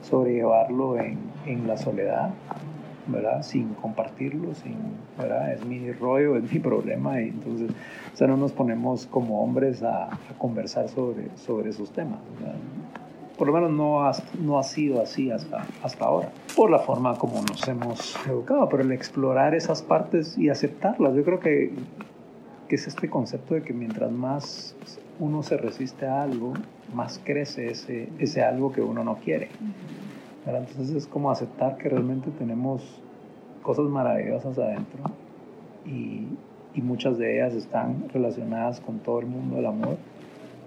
sobrellevarlo en, en la soledad, ¿verdad? Sin compartirlo, sin, ¿verdad? Es mi rollo, es mi problema y entonces, o sea, no nos ponemos como hombres a, conversar sobre, sobre esos temas, por lo menos no ha, no ha sido así hasta, hasta ahora, por la forma como nos hemos educado, pero el explorar esas partes y aceptarlas, yo creo que, que es este concepto de que mientras más uno se resiste a algo, más crece ese, ese algo que uno no quiere. Entonces es como aceptar que realmente tenemos cosas maravillosas adentro y, y muchas de ellas están relacionadas con todo el mundo del amor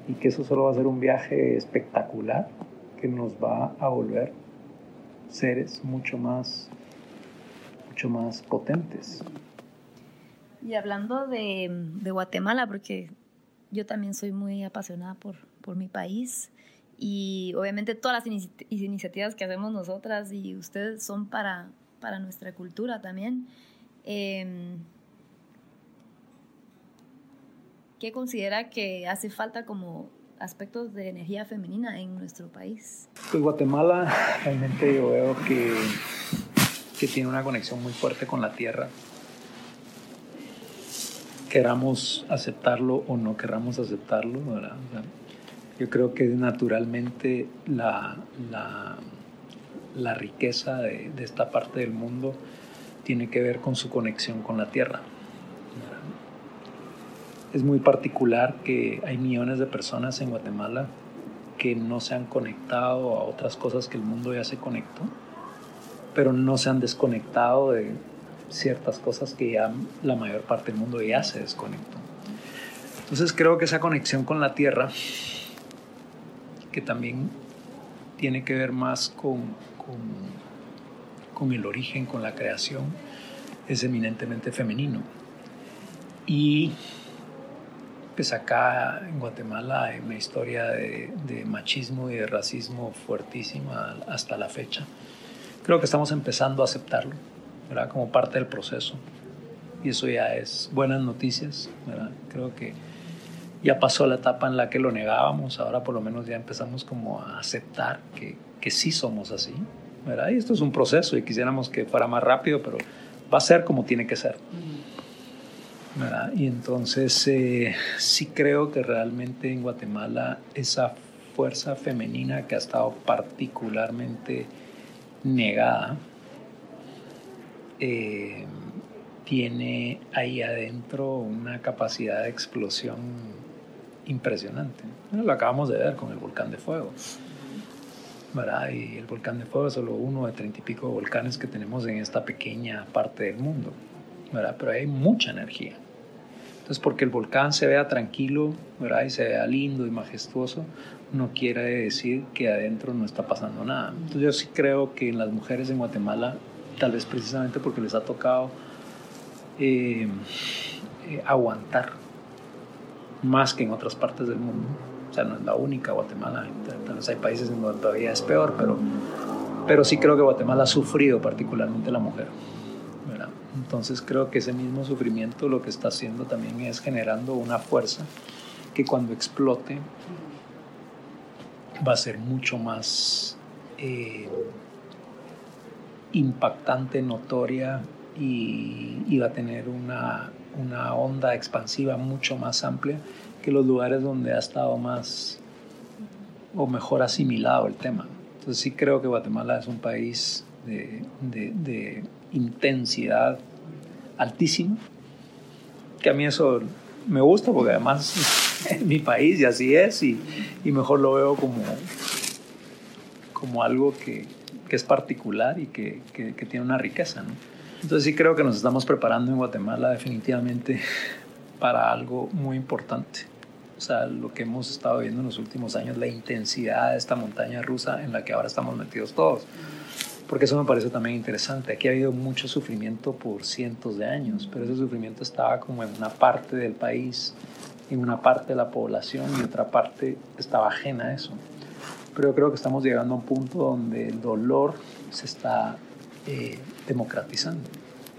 y que eso solo va a ser un viaje espectacular que nos va a volver seres mucho más, mucho más potentes.
Y hablando de, de Guatemala, porque yo también soy muy apasionada por, por mi país y obviamente todas las iniciativas que hacemos nosotras y ustedes son para, para nuestra cultura también. Eh, ¿Qué considera que hace falta como aspectos de energía femenina en nuestro país?
Pues Guatemala realmente yo veo que, que tiene una conexión muy fuerte con la tierra. Queramos aceptarlo o no queramos aceptarlo, ¿verdad? yo creo que naturalmente la, la, riqueza de, de esta parte del mundo tiene que ver con su conexión con la tierra es muy particular que hay millones de personas en Guatemala que no se han conectado a otras cosas que el mundo ya se conectó, pero no se han desconectado de ciertas cosas que ya la mayor parte del mundo ya se desconectó. Entonces creo que esa conexión con la tierra, que también tiene que ver más con, con, el origen, con la creación, es eminentemente femenino. Y pues acá en Guatemala hay una historia de, machismo y de racismo fuertísima hasta la fecha. Creo que estamos empezando a aceptarlo, ¿verdad? Como parte del proceso. Y eso ya es buenas noticias, ¿verdad? Creo que ya pasó la etapa en la que lo negábamos, ahora por lo menos ya empezamos como a aceptar que, que sí somos así, ¿verdad? Y esto es un proceso y quisiéramos que fuera más rápido, pero va a ser como tiene que ser. Y entonces eh, sí creo que realmente en Guatemala esa fuerza femenina que ha estado particularmente negada eh, tiene ahí adentro una capacidad de explosión impresionante. lo acabamos de ver con el volcán de fuego. Y el volcán de fuego es solo uno de treinta y pico volcanes que tenemos en esta pequeña parte del mundo. Pero hay mucha energía. Entonces, porque el volcán se vea tranquilo, ¿verdad? Y se vea lindo y majestuoso, no quiere decir que adentro no está pasando nada. Entonces, yo sí creo que en las mujeres en Guatemala, tal vez precisamente porque les ha tocado eh, eh, aguantar más que en otras partes del mundo. O sea, no es la única Guatemala, tal vez hay países en donde todavía es peor, pero, pero sí creo que Guatemala ha sufrido particularmente la mujer. Entonces creo que ese mismo sufrimiento lo que está haciendo también es generando una fuerza que cuando explote va a ser mucho más eh, impactante, notoria y, va a tener una, una, onda expansiva mucho más amplia que los lugares donde ha estado más o mejor asimilado el tema. Entonces sí creo que Guatemala es un país de, de intensidad altísima, que a mí eso me gusta porque además es mi país y así es y, y mejor lo veo como, como algo que, que es particular y que, que, tiene una riqueza. ¿no? Entonces sí creo que nos estamos preparando en Guatemala definitivamente para algo muy importante. O sea, lo que hemos estado viendo en los últimos años, la intensidad de esta montaña rusa en la que ahora estamos metidos todos porque eso me parece también interesante. Aquí ha habido mucho sufrimiento por cientos de años, pero ese sufrimiento estaba como en una parte del país, en una parte de la población y otra parte estaba ajena a eso. Pero creo que estamos llegando a un punto donde el dolor se está eh, democratizando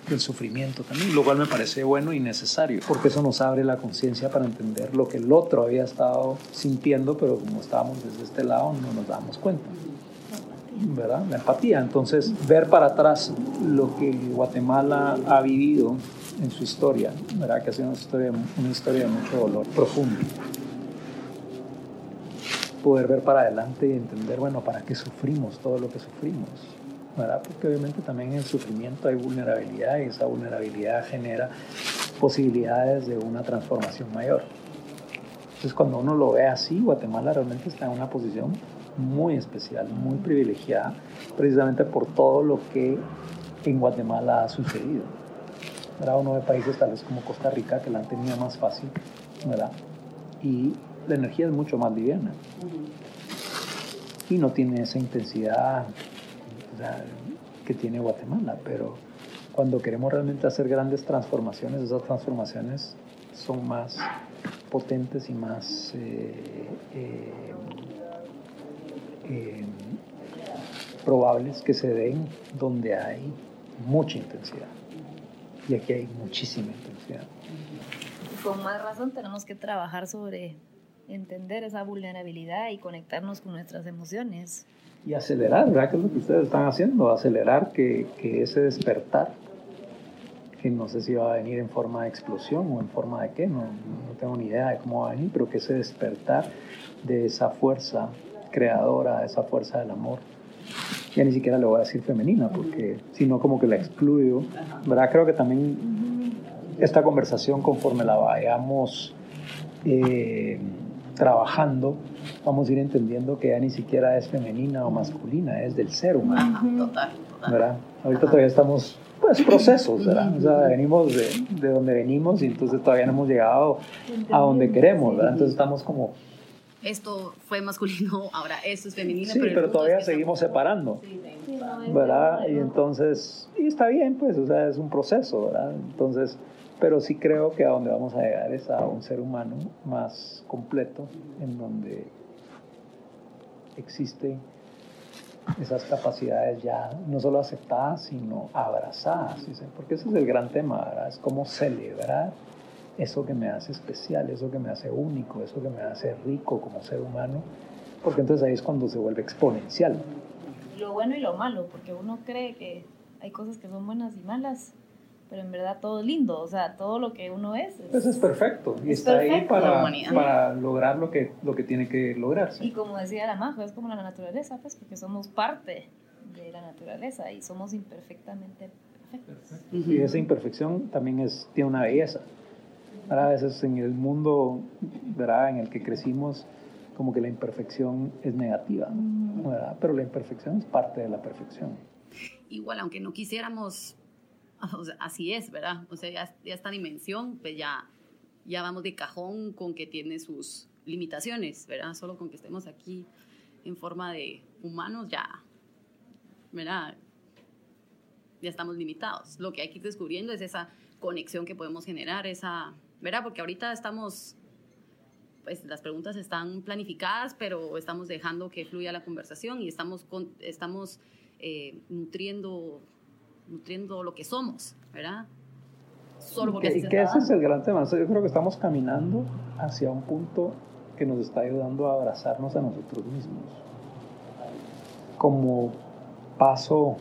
el sufrimiento también, lo cual me parece bueno y necesario, porque eso nos abre la conciencia para entender lo que el otro había estado sintiendo, pero como estábamos desde este lado no nos damos cuenta. ¿verdad? La empatía. Entonces, ver para atrás lo que Guatemala ha vivido en su historia, ¿verdad? Que ha sido una historia, una historia de mucho dolor profundo. Poder ver para adelante y entender, bueno, ¿para qué sufrimos todo lo que sufrimos? ¿verdad? Porque obviamente también en el sufrimiento hay vulnerabilidad y esa vulnerabilidad genera posibilidades de una transformación mayor. Entonces, cuando uno lo ve así, Guatemala realmente está en una posición muy especial, muy privilegiada, precisamente por todo lo que en Guatemala ha sucedido. ¿verdad? Uno de países tales como Costa Rica que la han tenido más fácil, ¿verdad? Y la energía es mucho más liviana. Y no tiene esa intensidad que tiene Guatemala, pero cuando queremos realmente hacer grandes transformaciones, esas transformaciones son más potentes y más eh, eh, eh, probables que se den donde hay mucha intensidad. Y aquí hay muchísima intensidad.
Con más razón tenemos que trabajar sobre entender esa vulnerabilidad y conectarnos con nuestras emociones.
Y acelerar, ¿verdad? Que es lo que ustedes están haciendo, acelerar que, que ese despertar, que no sé si va a venir en forma de explosión o en forma de qué, no, no tengo ni idea de cómo va a venir, pero que ese despertar de esa fuerza creadora, esa fuerza del amor, ya ni siquiera le voy a decir femenina, porque si no como que la excluyo, ¿verdad? Creo que también esta conversación conforme la vayamos eh, trabajando, vamos a ir entendiendo que ya ni siquiera es femenina o masculina, es del ser humano.
total,
¿verdad? Ahorita todavía estamos, pues, procesos, ¿verdad? O sea, venimos de, de donde venimos y entonces todavía no hemos llegado a donde queremos, ¿verdad? Entonces estamos como
esto fue masculino, ahora esto es femenino.
Sí, pero, todavía seguimos separando, ¿verdad? Y entonces, y está bien, pues, o sea, es un proceso, ¿verdad? Entonces, pero sí creo que a donde vamos a llegar es a un ser humano más completo, en donde existen esas capacidades ya no solo aceptadas, sino abrazadas, porque ese es el gran tema, ¿verdad? Es como celebrar eso que me hace especial, eso que me hace único, eso que me hace rico como ser humano, porque entonces ahí es cuando se vuelve exponencial.
Lo bueno y lo malo, porque uno cree que hay cosas que son buenas y malas, pero en verdad todo es lindo, o sea, todo lo que uno es.
es es perfecto y está ahí para, para, lograr lo que, lo que tiene que lograrse.
Y como decía la Majo, es como la naturaleza, pues, porque somos parte de la naturaleza y somos imperfectamente perfectos.
Y esa imperfección también es, tiene una belleza. A veces en el mundo ¿verdad? en el que crecimos, como que la imperfección es negativa, ¿verdad? pero la imperfección es parte de la perfección.
Igual, aunque no quisiéramos, así es, ¿verdad? O sea, ya, esta dimensión, pues ya, ya vamos de cajón con que tiene sus limitaciones, ¿verdad? Solo con que estemos aquí en forma de humanos, ya, ¿verdad? Ya estamos limitados. Lo que hay que ir descubriendo es esa conexión que podemos generar, esa ¿verdad? Porque ahorita estamos, pues las preguntas están planificadas, pero estamos dejando que fluya la conversación y estamos, estamos eh, nutriendo, nutriendo lo que somos, ¿verdad?
Solo porque así que ese es el gran tema. Yo creo que estamos caminando hacia un punto que nos está ayudando a abrazarnos a nosotros mismos. Como paso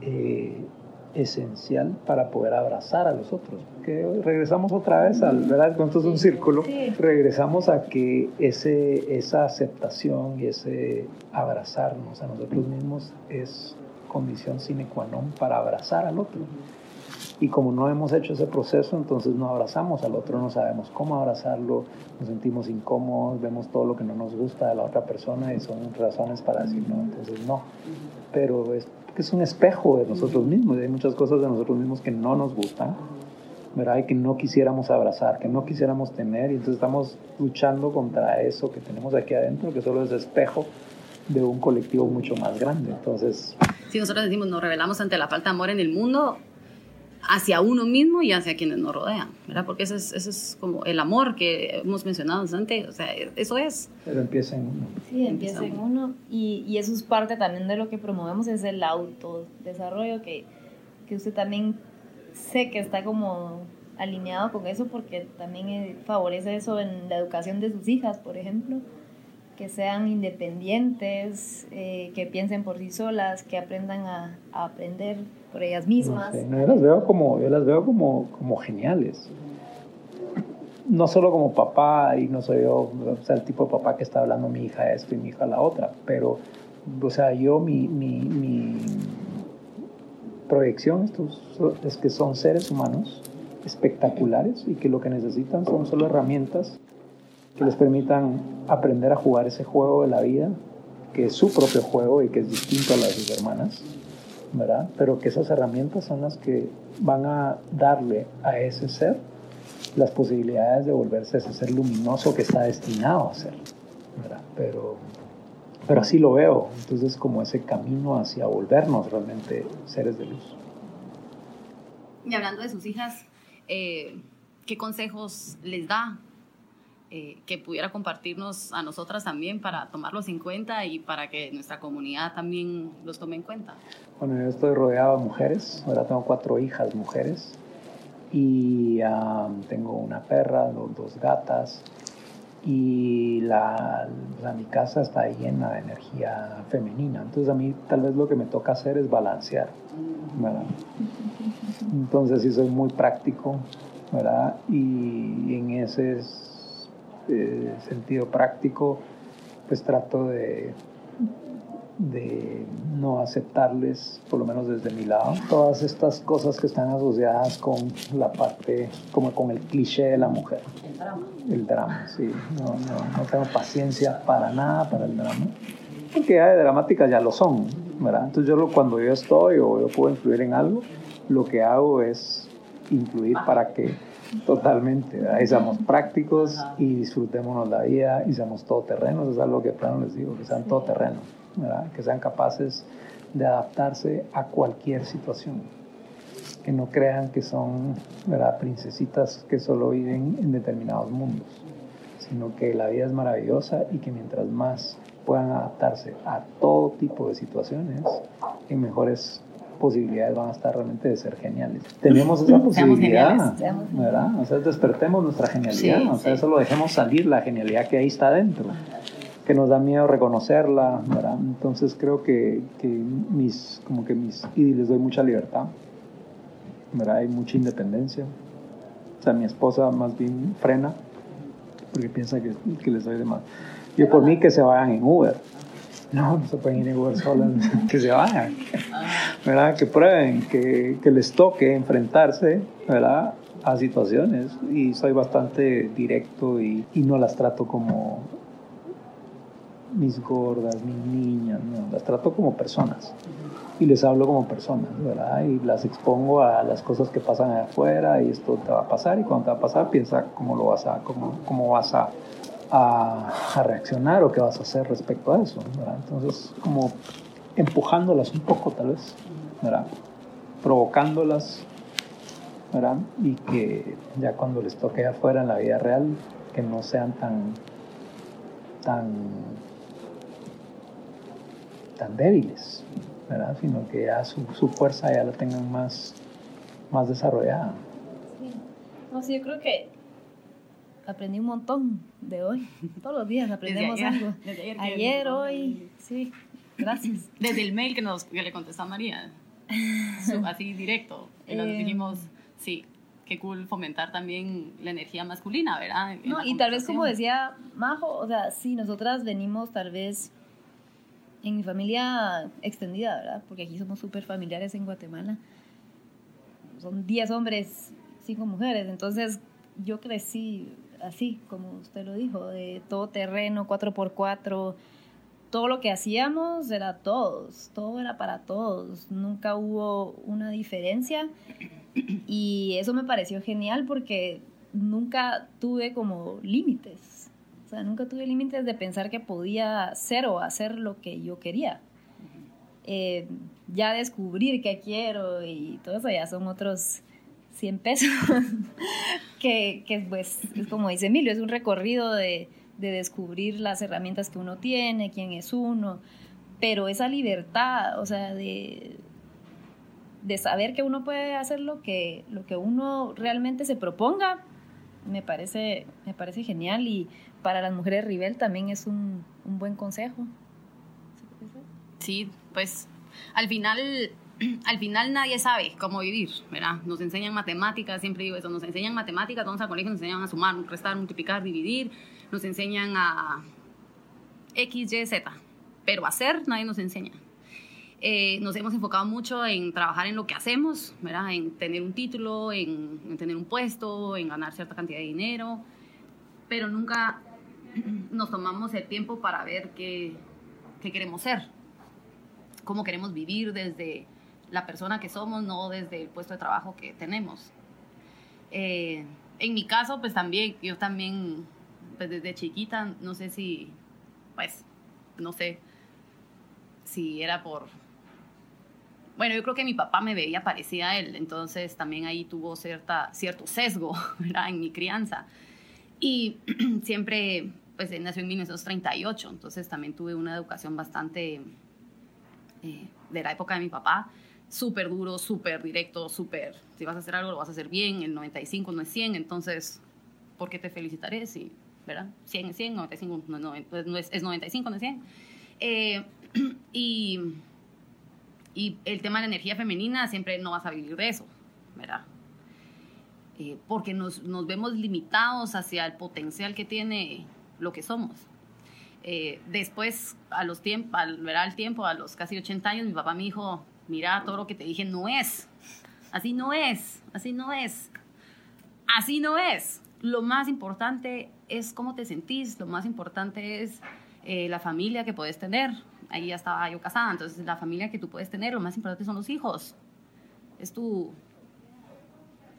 eh, esencial para poder abrazar a los otros. Que regresamos otra vez al, ¿verdad? Esto es un círculo. Regresamos a que ese, esa aceptación y ese abrazarnos a nosotros mismos es condición sine qua non para abrazar al otro. Y como no hemos hecho ese proceso, entonces no abrazamos al otro, no sabemos cómo abrazarlo, nos sentimos incómodos, vemos todo lo que no nos gusta de la otra persona y son razones para decir no, entonces no. Pero es que es un espejo de nosotros mismos. Hay muchas cosas de nosotros mismos que no nos gustan, ¿verdad? Y que no quisiéramos abrazar, que no quisiéramos tener. Y entonces estamos luchando contra eso que tenemos aquí adentro, que solo es espejo de un colectivo mucho más grande. Entonces...
Si nosotros decimos, nos revelamos ante la falta de amor en el mundo, hacia uno mismo y hacia quienes nos rodean, ¿verdad? Porque eso es, eso es como el amor que hemos mencionado antes, o sea, eso es.
Pero empieza en uno.
Sí, empieza en uno y, y eso es parte también de lo que promovemos, es el autodesarrollo, que, que usted también sé que está como alineado con eso porque también eh, favorece eso en la educación de sus hijas, por ejemplo, que sean independientes, eh, que piensen por sí solas, que aprendan a, aprender por ellas mismas.
No yo las veo como, las veo como, como geniales. No solo como papá, y no soy yo el tipo de papá que está hablando mi hija esto y mi hija la otra, pero, o sea, yo mi, mi, mi proyección es que son seres humanos espectaculares y que lo que necesitan son solo herramientas que les permitan aprender a jugar ese juego de la vida, que es su propio juego y que es distinto a las de sus hermanas ¿verdad? Pero que esas herramientas son las que van a darle a ese ser las posibilidades de volverse ese ser luminoso que está destinado a ser, ¿verdad? Pero, pero así lo veo, entonces como ese camino hacia volvernos realmente seres de luz.
Y hablando de sus hijas, eh, ¿qué consejos les da eh, que pudiera compartirnos a nosotras también para tomarlos en cuenta y para que nuestra comunidad también los tome en cuenta?
Bueno, yo estoy rodeado de mujeres, ahora tengo cuatro hijas mujeres y tengo una perra, dos, gatas y la, mi casa está llena de energía femenina. Entonces a mí tal vez lo que me toca hacer es balancear. ¿verdad? Entonces sí soy muy práctico ¿verdad? y en ese eh, sentido práctico pues trato de de no aceptarles, por lo menos desde mi lado, todas estas cosas que están asociadas con la parte, como con el cliché de la mujer.
El drama.
El drama, sí. No, no, no tengo paciencia para nada para el drama. Porque ya de dramáticas ya lo son, ¿verdad? Entonces yo cuando yo estoy o yo puedo influir en algo, lo que hago es influir para que totalmente, ahí seamos prácticos y disfrutémonos la vida y seamos todoterrenos, es algo que plano les digo, que sean todoterrenos que sean capaces de adaptarse a cualquier situación, que no crean que son ¿verdad? princesitas que solo viven en determinados mundos, sino que la vida es maravillosa y que mientras más puedan adaptarse a todo tipo de situaciones, en mejores posibilidades van a estar realmente de ser geniales. Tenemos esa posibilidad, ¿verdad? O sea, despertemos nuestra genialidad, o sea, solo dejemos salir la genialidad que ahí está dentro que nos da miedo reconocerla, ¿verdad? Entonces creo que, que, mis, como que mis, y les doy mucha libertad, ¿verdad? Hay mucha independencia. O sea, mi esposa más bien frena, porque piensa que, que les doy de más. Yo por mí que se vayan en Uber. No, no se pueden ir en solas, que se vayan, ¿verdad? Que prueben, que, que les toque enfrentarse, ¿verdad? A situaciones. Y soy bastante directo y, y no las trato como mis gordas, mis niñas, no, las trato como personas y les hablo como personas, ¿verdad? Y las expongo a las cosas que pasan allá afuera y esto te va a pasar y cuando te va a pasar piensa cómo lo vas a, cómo, cómo vas a, a, reaccionar o qué vas a hacer respecto a eso. Entonces, como empujándolas un poco tal vez, ¿verdad? Provocándolas, ¿verdad? Y que ya cuando les toque afuera en la vida real, que no sean tan tan tan débiles, ¿verdad? sino que ya su, su, fuerza ya la tengan más, más desarrollada.
No, sí, yo creo que aprendí un montón de hoy. Todos los días aprendemos algo. Desde ayer, ayer hoy, sí, gracias.
Desde el mail que, nos, que le contestó a María, así directo, y nos eh, dijimos, sí, qué cool fomentar también la energía masculina, ¿verdad?
no, y tal vez como decía Majo, o sea, sí, nosotras venimos tal vez en mi familia extendida, ¿verdad? Porque aquí somos súper familiares en Guatemala. Son 10 hombres, 5 mujeres. Entonces yo crecí así, como usted lo dijo, de todo terreno, 4x4. Todo lo que hacíamos era todos, todo era para todos. Nunca hubo una diferencia. Y eso me pareció genial porque nunca tuve como límites sea, nunca tuve límites de pensar que podía ser o hacer lo que yo quería. Eh, ya descubrir qué quiero y todo eso ya son otros 100 pesos, que, que, pues, es como dice Emilio, es un recorrido de, de descubrir las herramientas que uno tiene, quién es uno, pero esa libertad, o sea, de, de saber que uno puede hacer lo que, lo que uno realmente se proponga, me parece, me parece genial y para las mujeres Rivel también es un, un buen consejo.
Sí, pues al final, al final nadie sabe cómo vivir, ¿verdad? Nos enseñan matemáticas, siempre digo eso, nos enseñan matemáticas, vamos al colegio, nos enseñan a sumar, restar, multiplicar, dividir, nos enseñan a X, Y, Z, pero hacer nadie nos enseña. Eh, nos hemos enfocado mucho en trabajar en lo que hacemos, ¿verdad? En tener un título, en, en tener un puesto, en ganar cierta cantidad de dinero, pero nunca nos tomamos el tiempo para ver qué, qué queremos ser, cómo queremos vivir desde la persona que somos, no desde el puesto de trabajo que tenemos. Eh, en mi caso, pues también, yo también, pues desde chiquita, no sé si, pues, no sé si era por... Bueno, yo creo que mi papá me veía parecida a él, entonces también ahí tuvo cierta, cierto sesgo ¿verdad? en mi crianza. Y siempre pues él nació en 1938, entonces también tuve una educación bastante eh, de la época de mi papá, súper duro, súper directo, súper, si vas a hacer algo lo vas a hacer bien, el 95 no es 100, entonces, ¿por qué te felicitaré si ¿verdad? 100 es 100, 95 no, no, no es, es 95, no es 100. Eh, y, y el tema de la energía femenina siempre no vas a vivir de eso, ¿verdad? Eh, porque nos, nos, vemos limitados hacia el potencial que tiene lo que somos. Eh, después, a los tiempos, al, al tiempo, a los casi 80 años, mi papá me dijo, mira, todo lo que te dije no es, así no es, así no es, así no es. Lo más importante es cómo te sentís, lo más importante es eh, la familia que puedes tener. Ahí ya estaba yo casada, entonces la familia que tú puedes tener, lo más importante son los hijos. Es tu,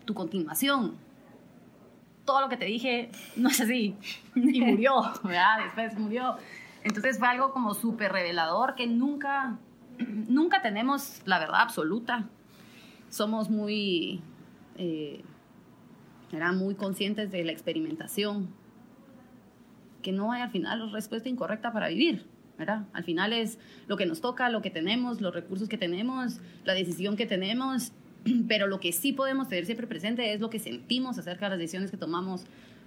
tu continuación. Todo lo que te dije no es así. Y murió, ¿verdad? Después murió. Entonces fue algo como súper revelador que nunca, nunca tenemos la verdad absoluta. Somos muy, eh, muy conscientes de la experimentación. Que no hay al final respuesta incorrecta para vivir. ¿verdad? Al final es lo que nos toca, lo que tenemos, los recursos que tenemos, la decisión que tenemos pero lo que sí podemos tener siempre presente es lo que sentimos acerca de las decisiones que tomamos,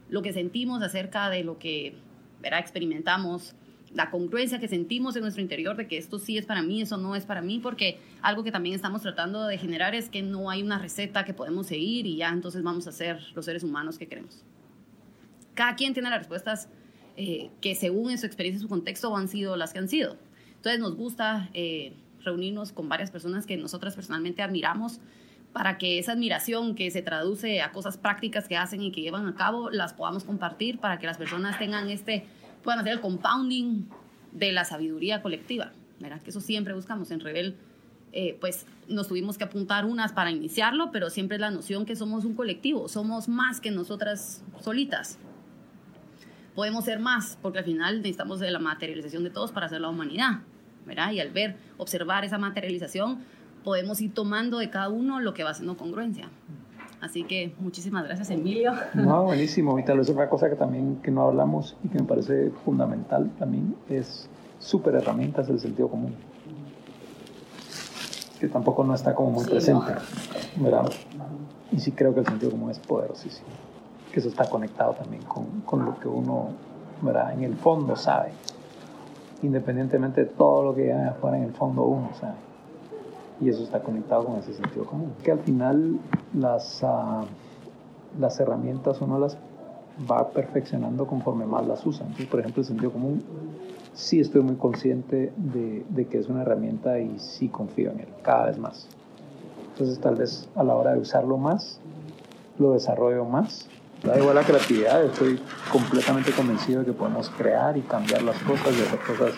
lo que sentimos acerca de lo que ¿verdad? experimentamos, la congruencia que sentimos en nuestro interior de que esto sí es para mí, eso no es para mí, porque algo que también estamos tratando de generar es que no hay una receta que podemos seguir y ya entonces vamos a ser los seres humanos que queremos. Cada quien tiene las respuestas eh, que según en su experiencia y su contexto han sido las que han sido. Entonces nos gusta eh, reunirnos con varias personas que nosotras personalmente admiramos para que esa admiración que se traduce a cosas prácticas que hacen y que llevan a cabo, las podamos compartir para que las personas tengan este, puedan hacer el compounding de la sabiduría colectiva, ¿verdad? Que eso siempre buscamos en Rebel. Eh, pues nos tuvimos que apuntar unas para iniciarlo, pero siempre es la noción que somos un colectivo, somos más que nosotras solitas. Podemos ser más, porque al final necesitamos de la materialización de todos para hacer la humanidad, ¿verdad? Y al ver, observar esa materialización, podemos ir tomando de cada uno lo que va haciendo congruencia. Así que muchísimas gracias, Emilio.
No, buenísimo. Y tal vez otra cosa que también que no hablamos y que me parece fundamental también es súper herramientas del sentido común. Que tampoco no está como muy presente, ¿verdad? Y sí creo que el sentido común es poderosísimo. Que eso está conectado también con, con lo que uno, ¿verdad? En el fondo sabe. Independientemente de todo lo que hay afuera, en el fondo uno sabe y eso está conectado con ese sentido común. Que al final las, uh, las herramientas uno las va perfeccionando conforme más las usa. Entonces, por ejemplo, el sentido común, sí estoy muy consciente de, de, que es una herramienta y sí confío en él cada vez más. Entonces, tal vez a la hora de usarlo más, lo desarrollo más. Da igual la creatividad, estoy completamente convencido de que podemos crear y cambiar las cosas y hacer cosas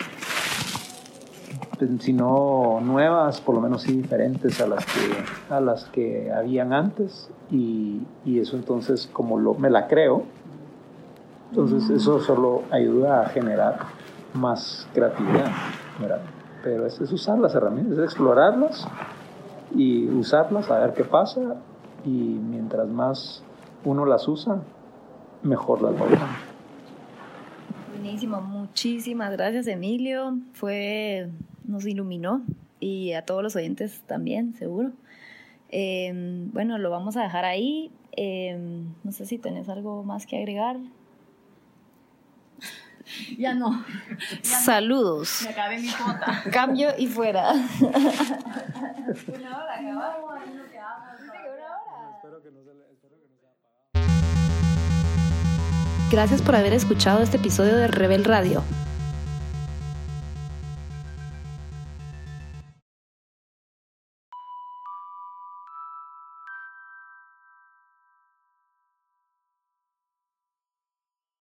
si no nuevas, por lo menos sí diferentes a las que, a las que habían antes. Y, y eso entonces, como lo, me la creo, entonces eso solo ayuda a generar más creatividad, ¿verdad? Pero es, es, usar las herramientas, es explorarlas y usarlas, a ver qué pasa. Y mientras más uno las usa, mejor las va
Buenísimo, muchísimas gracias Emilio. Fue nos iluminó y a todos los oyentes también, seguro. Em, bueno, lo vamos a dejar ahí. Em, no sé si tenés algo más que agregar.
Ya no.
Saludos.
Me acabé mi cuota.
Cambio y fuera.
una hora, acabamos.
Gracias por haber escuchado este episodio de Rebel Radio.